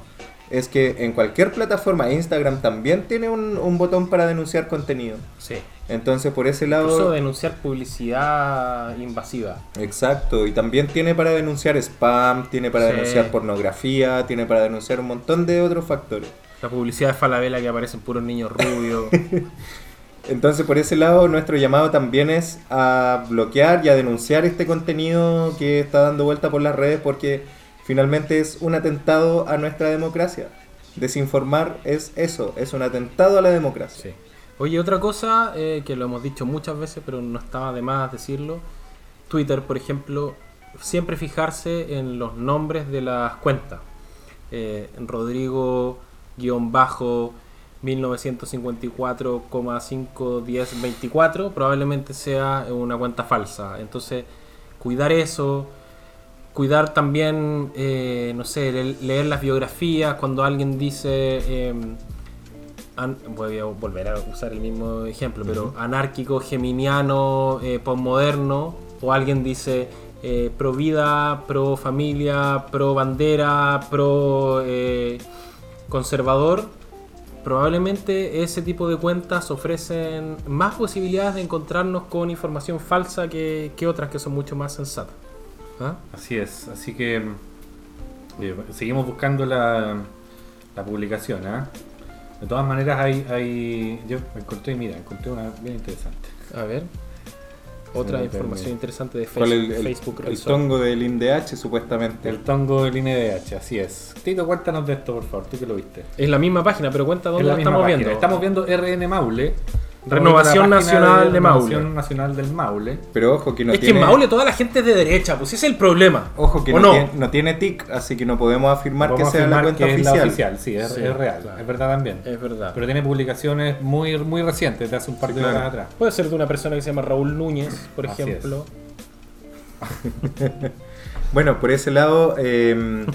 es que en cualquier plataforma, Instagram también tiene un, un botón para denunciar contenido. Sí. Entonces, por ese Incluso lado... denunciar publicidad invasiva. Exacto, y también tiene para denunciar spam, tiene para Sí. denunciar pornografía, tiene para denunciar un montón de otros factores. La publicidad de Falabella que aparecen puros niños rubios. <laughs> Entonces, por ese lado, nuestro llamado también es a bloquear y a denunciar este contenido que está dando vuelta por las redes porque finalmente es un atentado a nuestra democracia. Desinformar es eso, es un atentado a la democracia. Sí. Oye, otra cosa eh, que lo hemos dicho muchas veces, pero no estaba de más decirlo. Twitter, por ejemplo, siempre fijarse en los nombres de las cuentas. Eh, Rodrigo-bajo 1954,51024 probablemente sea una cuenta falsa. Entonces, cuidar eso, cuidar también, eh, no sé, le- leer las biografías cuando alguien dice, an- voy a volver a usar el mismo ejemplo, pero anárquico, geminiano, eh, posmoderno, o alguien dice eh, pro vida, pro familia, pro bandera, pro eh, conservador, probablemente ese tipo de cuentas ofrecen más posibilidades de encontrarnos con información falsa que, que otras que son mucho más sensatas. ¿Ah? Así es, así que eh, seguimos buscando la, la publicación. ¿ah? De todas maneras, hay, hay. Yo encontré, mira, encontré una bien interesante. A ver. Otra Sí, información interesante de ¿Cuál Facebook. el, el, Facebook el tongo del INDH supuestamente? El tongo del INDH, así es. Tito, cuéntanos de esto, por favor, tú que lo viste. Es la misma página, pero cuenta Es dónde la la misma estamos página. viendo. Estamos viendo RN Maule. Renovación La Nacional de Maule. Renovación Nacional del Maule. Pero ojo que no es tiene... que en Maule toda la gente es de derecha, pues ese es el problema. Ojo que ¿O no, no? Tiene, no tiene TIC, así que no podemos afirmar que sea la afirmar cuenta que es oficial. la oficial, sí, es, Sí, es real, claro. es verdad también. Es verdad. Pero tiene publicaciones muy, muy recientes, de hace un par de Claro. horas atrás. Puede ser de una persona que se llama Raúl Núñez, por Así ejemplo. <laughs> Bueno, por ese lado eh,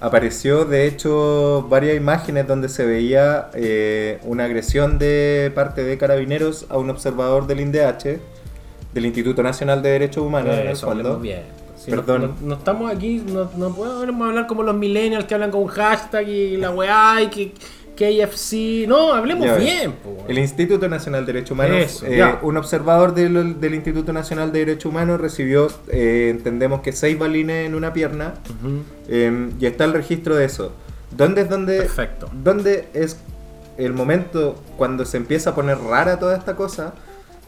apareció de hecho varias imágenes donde se veía eh, una agresión de parte de carabineros a un observador del INDH, del Instituto Nacional de Derechos Humanos, en el Eso, fondo. hablemos bien. Si Perdón. No, no- no estamos aquí, no, no podemos hablar como los millennials que hablan con un hashtag y la weá y que KFC. No, hablemos Ya bien. po. El Instituto Nacional de Derechos Humanos, Eso, eh, un observador del, del Instituto Nacional de Derechos Humanos recibió, eh, entendemos que seis balines en una pierna, eh, y está el registro de eso. ¿Dónde es donde, Perfecto. dónde es el momento cuando se empieza a poner rara toda esta cosa?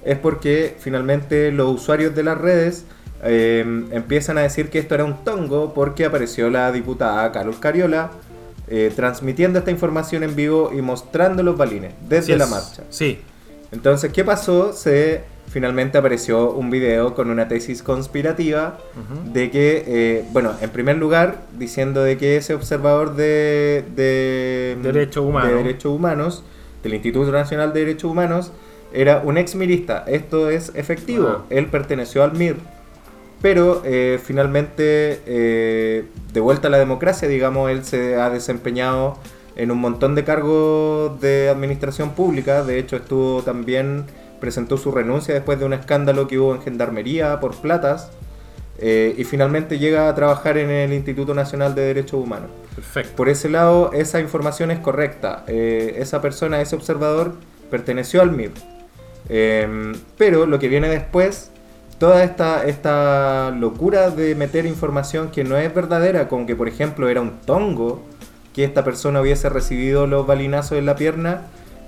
Es porque finalmente los usuarios de las redes eh, empiezan a decir que esto era un tongo porque apareció la diputada Carol Cariola eh, transmitiendo esta información en vivo y mostrando los balines desde la marcha. Sí. Entonces, ¿qué pasó? Se finalmente apareció un video con una tesis conspirativa de que, eh, bueno, en primer lugar, diciendo de que ese observador de, de Derechos humanos. de derechos humanos, del Instituto Nacional de Derechos Humanos, era un ex milista. Esto es efectivo. Él perteneció al MIR. Pero eh, finalmente, eh, de vuelta a la democracia, digamos, él se ha desempeñado en un montón de cargos de administración pública. De hecho, estuvo también, presentó su renuncia después de un escándalo que hubo en Gendarmería por platas. eh, y finalmente llega a trabajar en el Instituto Nacional de Derechos Humanos. Perfecto. Por ese lado, esa información es correcta. Eh, esa persona, ese observador, perteneció al MIR. Eh, pero lo que viene después, toda esta, esta locura de meter información que no es verdadera, como que por ejemplo era un tongo, que esta persona hubiese recibido los balinazos en la pierna,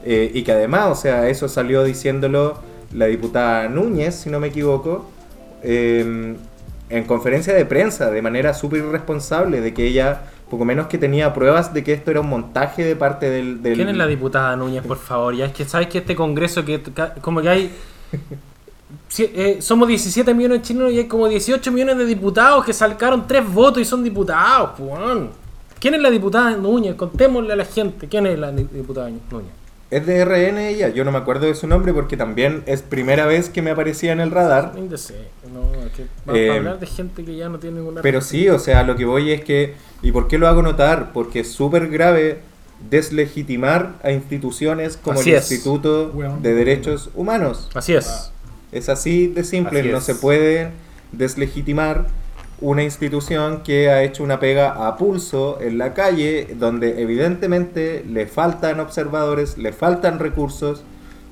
eh, y que además, o sea, eso salió diciéndolo la diputada Núñez, si no me equivoco, eh, en conferencia de prensa, de manera súper irresponsable, de que ella, poco menos que tenía pruebas de que esto era un montaje de parte del... del- ¿Quién es la diputada Núñez, por favor? Ya es que sabes que este congreso que como que hay eh, somos 17 millones de chilenos y hay como 18 millones de diputados que sacaron tres votos y son diputados, pues. ¿Quién es la diputada Núñez? Contémosle a la gente. ¿Quién es la diputada Núñez? Es de RN ella, yo no me acuerdo de su nombre porque también es primera vez que me aparecía en el radar. No, es que vamos Eh, a hablar de gente que ya no tiene ninguna. Pero sí, o sea, lo que voy es que, ¿y por qué lo hago notar? Porque es súper grave deslegitimar a instituciones como Así el es. Instituto de Derechos Humanos. Así es. Es así de simple, Así no se puede deslegitimar una institución que ha hecho una pega a pulso en la calle, donde evidentemente le faltan observadores, le faltan recursos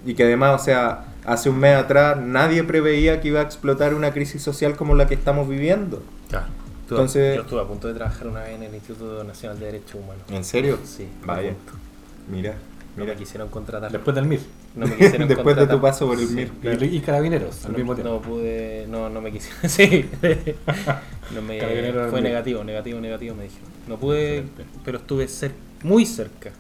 y que además, o sea, hace un mes atrás nadie preveía que iba a explotar una crisis social como la que estamos viviendo. Claro. Entonces- yo estuve a punto de trabajar una vez en el Instituto Nacional de Derechos Humanos. ¿En serio? Sí, Vaya. a punto. Mira, No mira. me quisieron contratar. Después del MIR. No me quisieron <laughs> Después de tu contratar. paso por el Sí. MIR. Y, y carabineros al No, mismo tiempo. no pude, no, no me quisieron. <laughs> Sí. no me, fue negativo, negativo, negativo, me dijeron. No pude, pero estuve cer- muy cerca.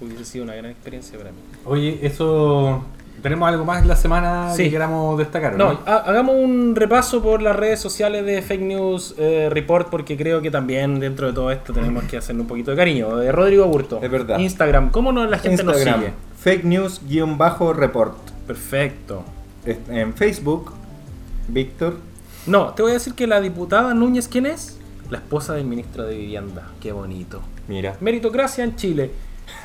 Hubiese sido una gran experiencia para mí. Oye, eso. ¿Tenemos algo más en la semana Sí. que queramos destacar? No, ha- hagamos un repaso por las redes sociales de Fake News eh, Report porque creo que también dentro de todo esto tenemos que hacerle un poquito de cariño. De Rodrigo Burto. Es verdad. Instagram, ¿cómo no, la gente nos Instagram, sigue? Fake news-report. Perfecto. En Facebook, Víctor. No, te voy a decir que la diputada Núñez, ¿quién es? La esposa del ministro de Vivienda. Qué bonito. Mira. Meritocracia en Chile.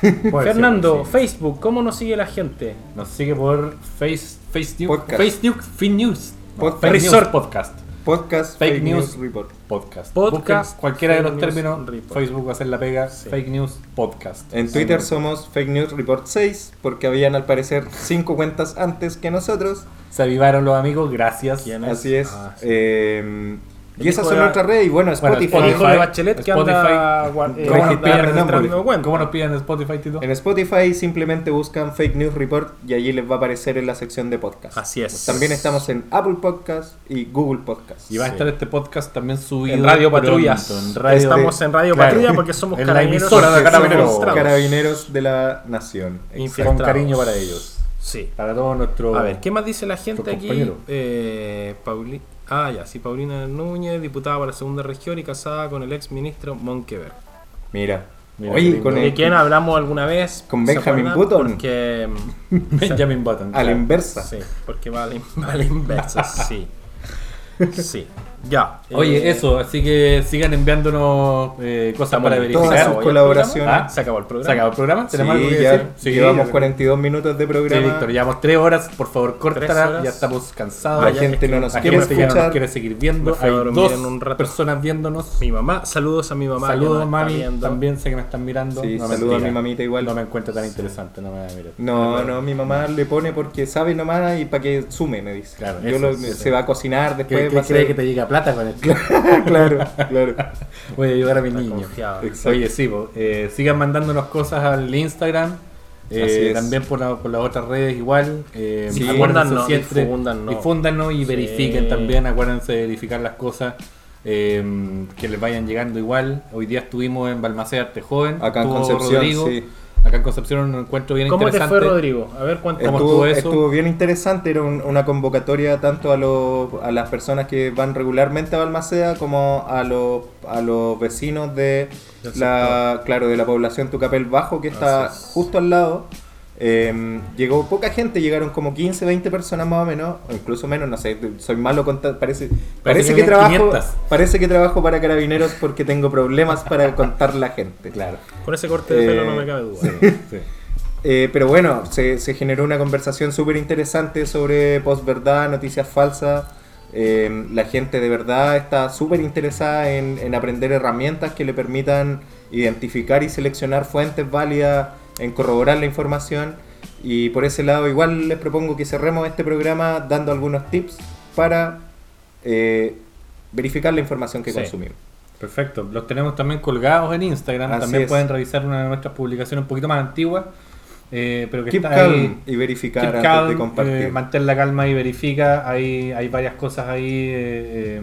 <laughs> Fernando, sí. Facebook, ¿cómo nos sigue la gente? Nos sigue por Face, Face News. Podcast. Face News, Fin News. No, Resort. Podcast. Podcast Fake Fake, news. News Report. Podcast. Podcast, Busquen cualquiera de los términos. Report. Facebook va a hacer la pega. Sí. Fake News Podcast. En Twitter somos Fake News Report 6 porque habían al parecer 5 cuentas antes que nosotros. Se avivaron los amigos, gracias. ¿Quién es? Así es. Ah, sí. Eh, El y esas son nuestras redes. Y bueno, Bueno, Spotify. El hijo de Spotify, Bachelet que anda, eh, ¿Cómo el. ¿Cómo nos piden en Spotify, Tito? En Spotify simplemente buscan Fake News Report y allí les va a aparecer en la sección de podcast. Así es. También estamos en Apple Podcast y Google Podcast. Y va a Sí. estar este podcast también subido. En Radio Patrullas. en Radio- Estamos en Radio Claro. Patrulla porque somos En carabineros. de Carabineros. somos infiltrados. carabineros de la nación. Con cariño para ellos. Sí. Para todos nuestros. A ver, ¿qué más dice la gente aquí? Eh, Pauli- Ah, ya, sí, Paulina Núñez, diputada para la segunda región y casada con el ex ministro Monkeberg. Mira. Mira, Oye, qué con. ¿De el, quién hablamos alguna vez? Con ¿Se Benjamin? Button. Porque. <laughs> Benjamin Button. a la inversa. Sí, porque va a la, <laughs> va a la inversa, sí. Sí. Ya. Oye, eh, eso, así que sigan enviándonos eh, cosas para. Todas verificar. sus ¿Se acabó ya el colaboraciones. programa? Ah, Se acabó el programa. ¿Se acabó el programa? ¿Tenemos Sí, algo que ya decir? Sí, llevamos ya- 42 minutos de Sí, programa. Víctor, llevamos tres horas. Por favor, córtala. Ya estamos cansados. La ya, gente es no nos La quiere gente ya no nos escuchar. quiere seguir viendo. Hay dos en un rato. personas viéndonos. Mi mamá, saludos a mi mamá. Saludos, mami. También sé que me están mirando. Sí, No, saludo a mi mamita igual. No me encuentro tan interesante, no me mirar. No, no, mi mamá le pone porque sabe nomás y para que sume, me dice. Claro, Yo eso, lo- sí, se sí. va a cocinar ¿Qué, después. qué cree que te llega plata con <laughs> esto? claro, claro. <laughs> Voy a ayudar a mi Está niño. confiado. Oye, sí, po, eh, sigan mandándonos cosas al Instagram. eh, también por, la- por las otras redes igual. Eh, Sí. acuérdense siempre- difúndanos. difúndanos y Sí. verifiquen también. Acuérdense de verificar las cosas eh, que les vayan llegando igual. Hoy día estuvimos en Balmaceda Arte Joven. Acá en Concepción, Rodrigo. sí. Acá en Concepción un encuentro bien ¿Cómo te interesante. fue, Rodrigo? A ver. ¿Cómo Estuvo, estuvo eso? estuvo bien interesante, era un- una convocatoria tanto a, los- a las personas que van regularmente a Balmaceda como a los, a los vecinos de la, claro, de la población Tucapel Bajo que está justo al lado. Eh, llegó poca gente, llegaron como 15, 20 personas más o menos, o incluso menos, no sé, soy malo contando, parece, parece, que trabajo, 500. parece que trabajo para carabineros porque tengo problemas para contar la gente. Claro. Con ese corte de pelo Eh, no me cabe duda. Sí. Eh, pero bueno, se, se generó una conversación súper interesante sobre posverdad, noticias falsas. Eh, la gente de verdad está súper interesada en, en aprender herramientas que le permitan identificar y seleccionar fuentes válidas, en corroborar la información. Y por ese lado igual les propongo que cerremos este programa dando algunos tips para eh, verificar la información que Sí. consumimos. Perfecto. Los tenemos también colgados en Instagram. Así también es. pueden revisar una de nuestras publicaciones un poquito más antiguas. eh, pero que Keep está calm ahí. y verificar Keep antes calm, de compartir. eh, mantén la calma y verifica. Hay, hay varias cosas ahí eh, eh,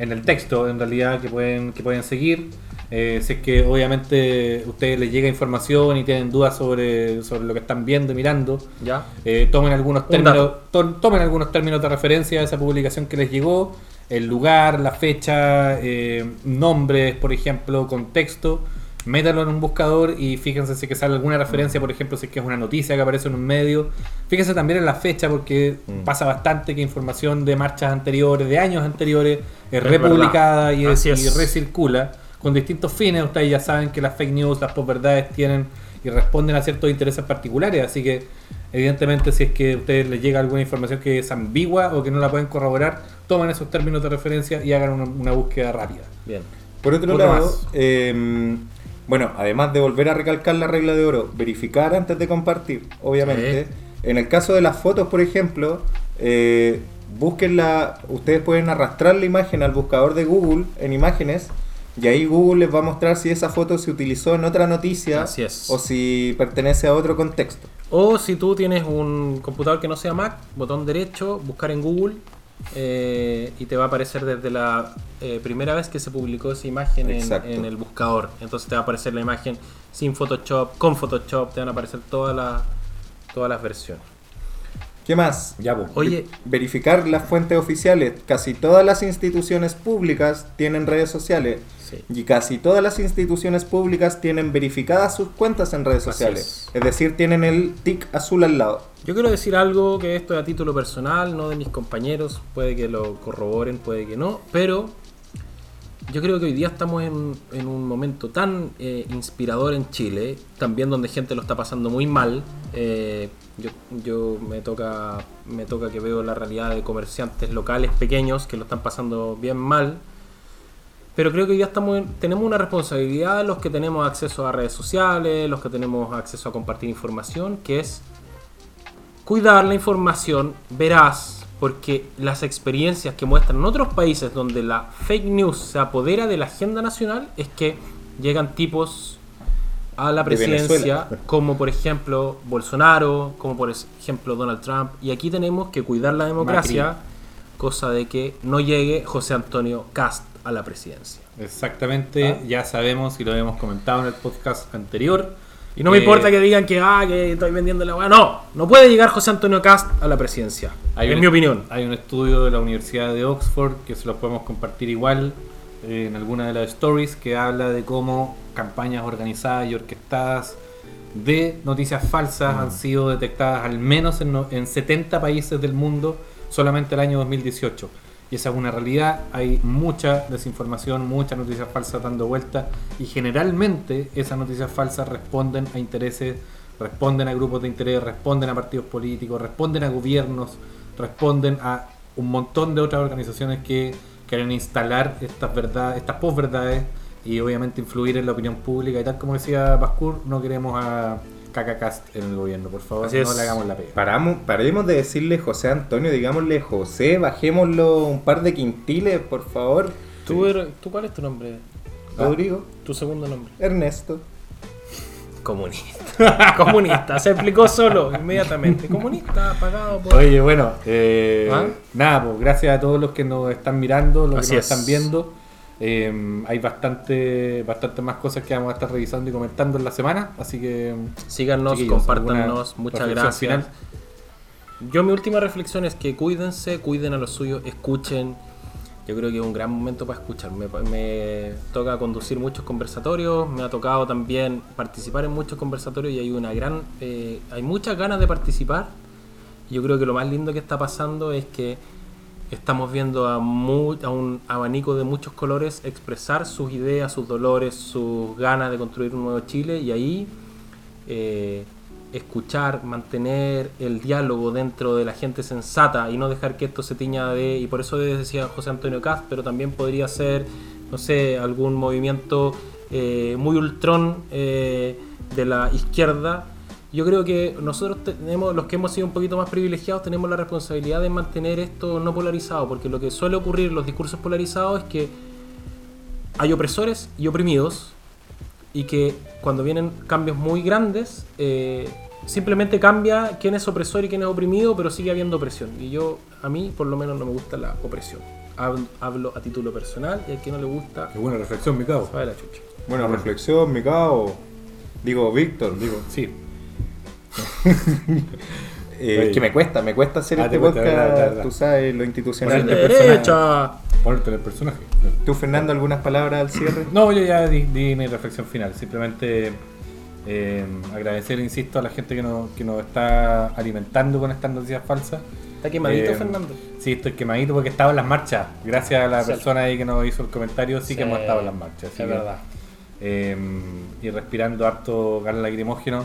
en el texto, en realidad, que pueden, que pueden seguir. Eh, si es que obviamente ustedes les llega información y tienen dudas sobre, sobre lo que están viendo y mirando, ¿Ya? eh, tomen algunos Un términos to- tomen algunos términos de referencia de esa publicación que les llegó el lugar la fecha eh, nombres por ejemplo contexto métalo en un buscador y fíjense si que sale alguna referencia por ejemplo si es que es una noticia que aparece en un medio fíjense también en la fecha porque Mm. pasa bastante que información de marchas anteriores de años anteriores es, Es republicada es, es. y recircula con distintos fines ustedes ya saben que las fake news las posverdades tienen y responden a ciertos intereses particulares así que Evidentemente, si es que a ustedes les llega alguna información que es ambigua o que no la pueden corroborar, tomen esos términos de referencia y hagan una, una búsqueda rápida. Bien. Por otro lado, más. eh, bueno, además de volver a recalcar la regla de oro, verificar antes de compartir, obviamente. En el caso de las fotos, por ejemplo, eh, búsquenla, ustedes pueden arrastrar la imagen al buscador de Google en imágenes y ahí Google les va a mostrar si esa foto se utilizó en otra noticia Así es. o si pertenece a otro contexto. O si tú tienes un computador que no sea Mac, botón derecho, buscar en Google eh, y te va a aparecer desde la eh, primera vez que se publicó esa imagen en, en el buscador. Entonces te va a aparecer la imagen sin Photoshop, con Photoshop, te van a aparecer todas las todas las versiones. ¿Qué más? Ya, pues. Oye, Verificar las fuentes oficiales. Casi todas las instituciones públicas tienen redes sociales. sí. Y casi todas las instituciones públicas tienen verificadas sus cuentas en redes Así sociales. es. Es. decir, tienen el tic azul al lado. Yo quiero decir algo que esto es a título personal, no de mis compañeros, puede que lo corroboren, puede que no, pero yo creo que hoy día estamos en, en un momento tan eh, inspirador en Chile, también donde gente lo está pasando muy mal. eh, yo yo me, toca, me toca que veo la realidad de comerciantes locales pequeños que lo están pasando bien mal. Pero creo que día estamos en- tenemos una responsabilidad los que tenemos acceso a redes sociales, los que tenemos acceso a compartir información, que es cuidar la información veraz, porque las experiencias que muestran otros países donde la fake news se apodera de la agenda nacional es que llegan tipos a la De presidencia, como por ejemplo Bolsonaro, como por ejemplo Donald Trump, y aquí tenemos que cuidar la democracia, cosa de que no llegue José Antonio Cast a la presidencia. Exactamente, ¿Ah? ya sabemos y lo hemos comentado en el podcast anterior. Y no me Eh, importa que digan que, ah, que estoy vendiendo la weá. No, no puede llegar José Antonio Cast a la presidencia. Hay en un- mi opinión. Hay un estudio de la Universidad de Oxford que se los podemos compartir igual eh, en alguna de las stories que habla de cómo campañas organizadas y orquestadas de noticias falsas han sido detectadas al menos en, no- en 70 países del mundo solamente el año 2018. Y esa es una realidad, hay mucha desinformación, muchas noticias falsas dando vueltas y generalmente esas noticias falsas responden a intereses, responden a grupos de interés, responden a partidos políticos, responden a gobiernos, responden a un montón de otras organizaciones que quieren instalar estas verdades, estas posverdades y obviamente influir en la opinión pública y tal como decía Pascur, no queremos a Cacacast en el gobierno, por favor, Así no es. le hagamos la pega. Paramos, paremos de decirle José Antonio, digámosle José, bajémoslo un par de quintiles, por favor. ¿Tú, eres- ¿Tú cuál es tu nombre? Rodrigo, Tu segundo nombre. Ernesto. Comunista. <laughs> Comunista. Se explicó solo, inmediatamente. Comunista, pagado por... Oye, bueno, eh, ¿Ah? nada, pues gracias a todos los que nos están mirando, los Así que nos es. están viendo. Eh, hay bastante, bastante más cosas que vamos a estar revisando y comentando en la semana, así que Síganos, Chiquillos, compártanos. ¿alguna Muchas gracias. final? Yo mi última reflexión es que cuídense, cuiden a los suyos, escuchen. Yo creo que es un gran momento para escuchar. Me, me toca conducir muchos conversatorios, me ha tocado también participar en muchos conversatorios y hay una gran, eh, hay muchas ganas de participar. Yo creo que lo más lindo que está pasando es que estamos viendo a, mu- a un abanico de muchos colores expresar sus ideas, sus dolores, sus ganas de construir un nuevo Chile y ahí eh, escuchar, mantener el diálogo dentro de la gente sensata y no dejar que esto se tiña de, y por eso decía José Antonio Cast, pero también podría ser, no sé, algún movimiento eh, muy ultrón eh, de la izquierda. Yo creo que nosotros tenemos, los que hemos sido un poquito más privilegiados, tenemos la responsabilidad de mantener esto no polarizado, porque lo que suele ocurrir en los discursos polarizados es que hay opresores y oprimidos, y que cuando vienen cambios muy grandes, eh, simplemente cambia quién es opresor y quién es oprimido, pero sigue habiendo opresión. Y yo, a mí, por lo menos, no me gusta la opresión. Hablo, hablo a título personal y al que no le gusta, qué buena reflexión, mi cabo. sabe la chucha. Buena reflexión, mi cao. Digo, Víctor, digo. Sí, Eh, <laughs> es que me cuesta, me cuesta hacer Ah, este te cuesta, podcast, verdad, tú sabes, lo institucional. De personaje. derecha. Ponerte en el personaje. ¿Tú, Fernando, algunas palabras al cierre? No, yo ya di, di mi reflexión final. Simplemente eh, agradecer, insisto, a la gente que nos, que nos está alimentando con estas noticias falsas. ¿Está quemadito, Eh, Fernando? Sí, estoy quemadito porque estaba en las marchas. Gracias a la Sí. persona ahí que nos hizo el comentario, sí, que hemos estado en las marchas. es que verdad. Eh, y respirando harto gas lacrimógeno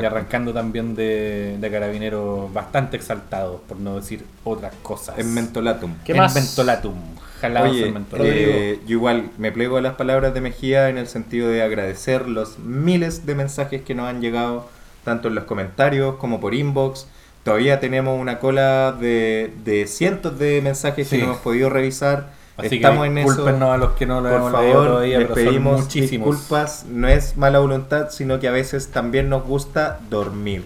y arrancando también de, de carabineros bastante exaltados, por no decir otras cosas. En mentolatum. ¿Qué En más? mentolatum. Jalados Oye, en mentolatum. eh, yo igual me plego a las palabras de Mejía en el sentido de agradecer los miles de mensajes que nos han llegado, tanto en los comentarios como por inbox. Todavía tenemos una cola de, de cientos de mensajes Sí. que no hemos podido revisar. Así Estamos que en eso. a los que no lo Por favor, todavía, les pedimos muchísimos. disculpas. No es mala voluntad, sino que a veces también nos gusta dormir.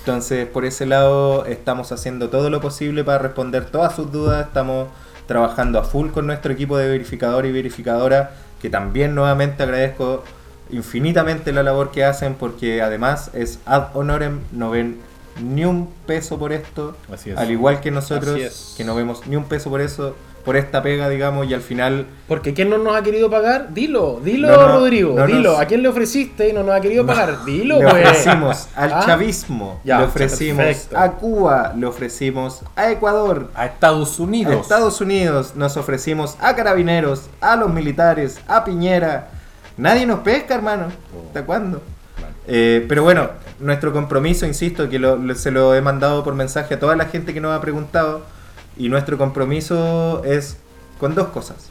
Entonces, por ese lado, estamos haciendo todo lo posible para responder todas sus dudas. Estamos trabajando a full con nuestro equipo de verificador y verificadora, que también nuevamente agradezco infinitamente la labor que hacen, porque además es ad honorem, no ven ni un peso por esto, Así es. al igual que nosotros, Así es. que no vemos ni un peso por eso, por esta pega, digamos, y al final Porque ¿quién no nos ha querido pagar? Dilo, dilo, No, no, Rodrigo, no dilo. ¿A quién le ofreciste y no nos ha querido pagar? <laughs> Dilo, le pues. ofrecimos al ¿Ah? chavismo, Ya, le ofrecimos perfecto. a Cuba, le ofrecimos a Ecuador, A Estados Unidos. A Estados Unidos nos ofrecimos a carabineros, a los militares, a Piñera. Nadie nos pesca, hermano. ¿Hasta cuándo? Eh, pero bueno, nuestro compromiso, insisto, que lo- lo- se lo he mandado por mensaje a toda la gente que nos ha preguntado. Y nuestro compromiso es con dos cosas: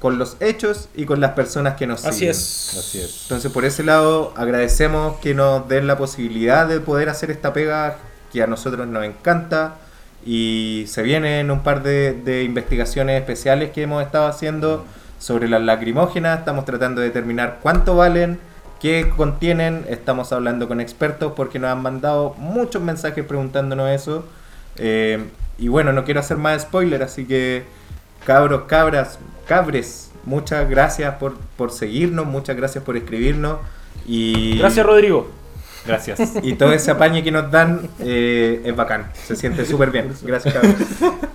con los hechos y con las personas que nos Así siguen. es. Así es. Entonces, por ese lado, agradecemos que nos den la posibilidad de poder hacer esta pega que a nosotros nos encanta. Y se vienen un par de, de investigaciones especiales que hemos estado haciendo sobre las lacrimógenas. Estamos tratando de determinar cuánto valen, qué contienen. Estamos hablando con expertos porque nos han mandado muchos mensajes preguntándonos eso. Eh, y bueno, no quiero hacer más spoiler, así que cabros, cabras, cabres, muchas gracias por, por seguirnos, muchas gracias por escribirnos. Y, Gracias, Rodrigo. Gracias. y todo ese apañe que nos dan eh, es bacán, se siente súper bien. Gracias, cabros.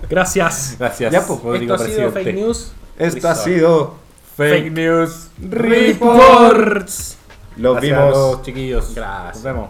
Gracias. Gracias. Ya, pues, Rodrigo Esto ha sido fake news. Esto ha sido Fake news. Reports. Los Gracias a vimos. chiquillos. Gracias. Nos vemos.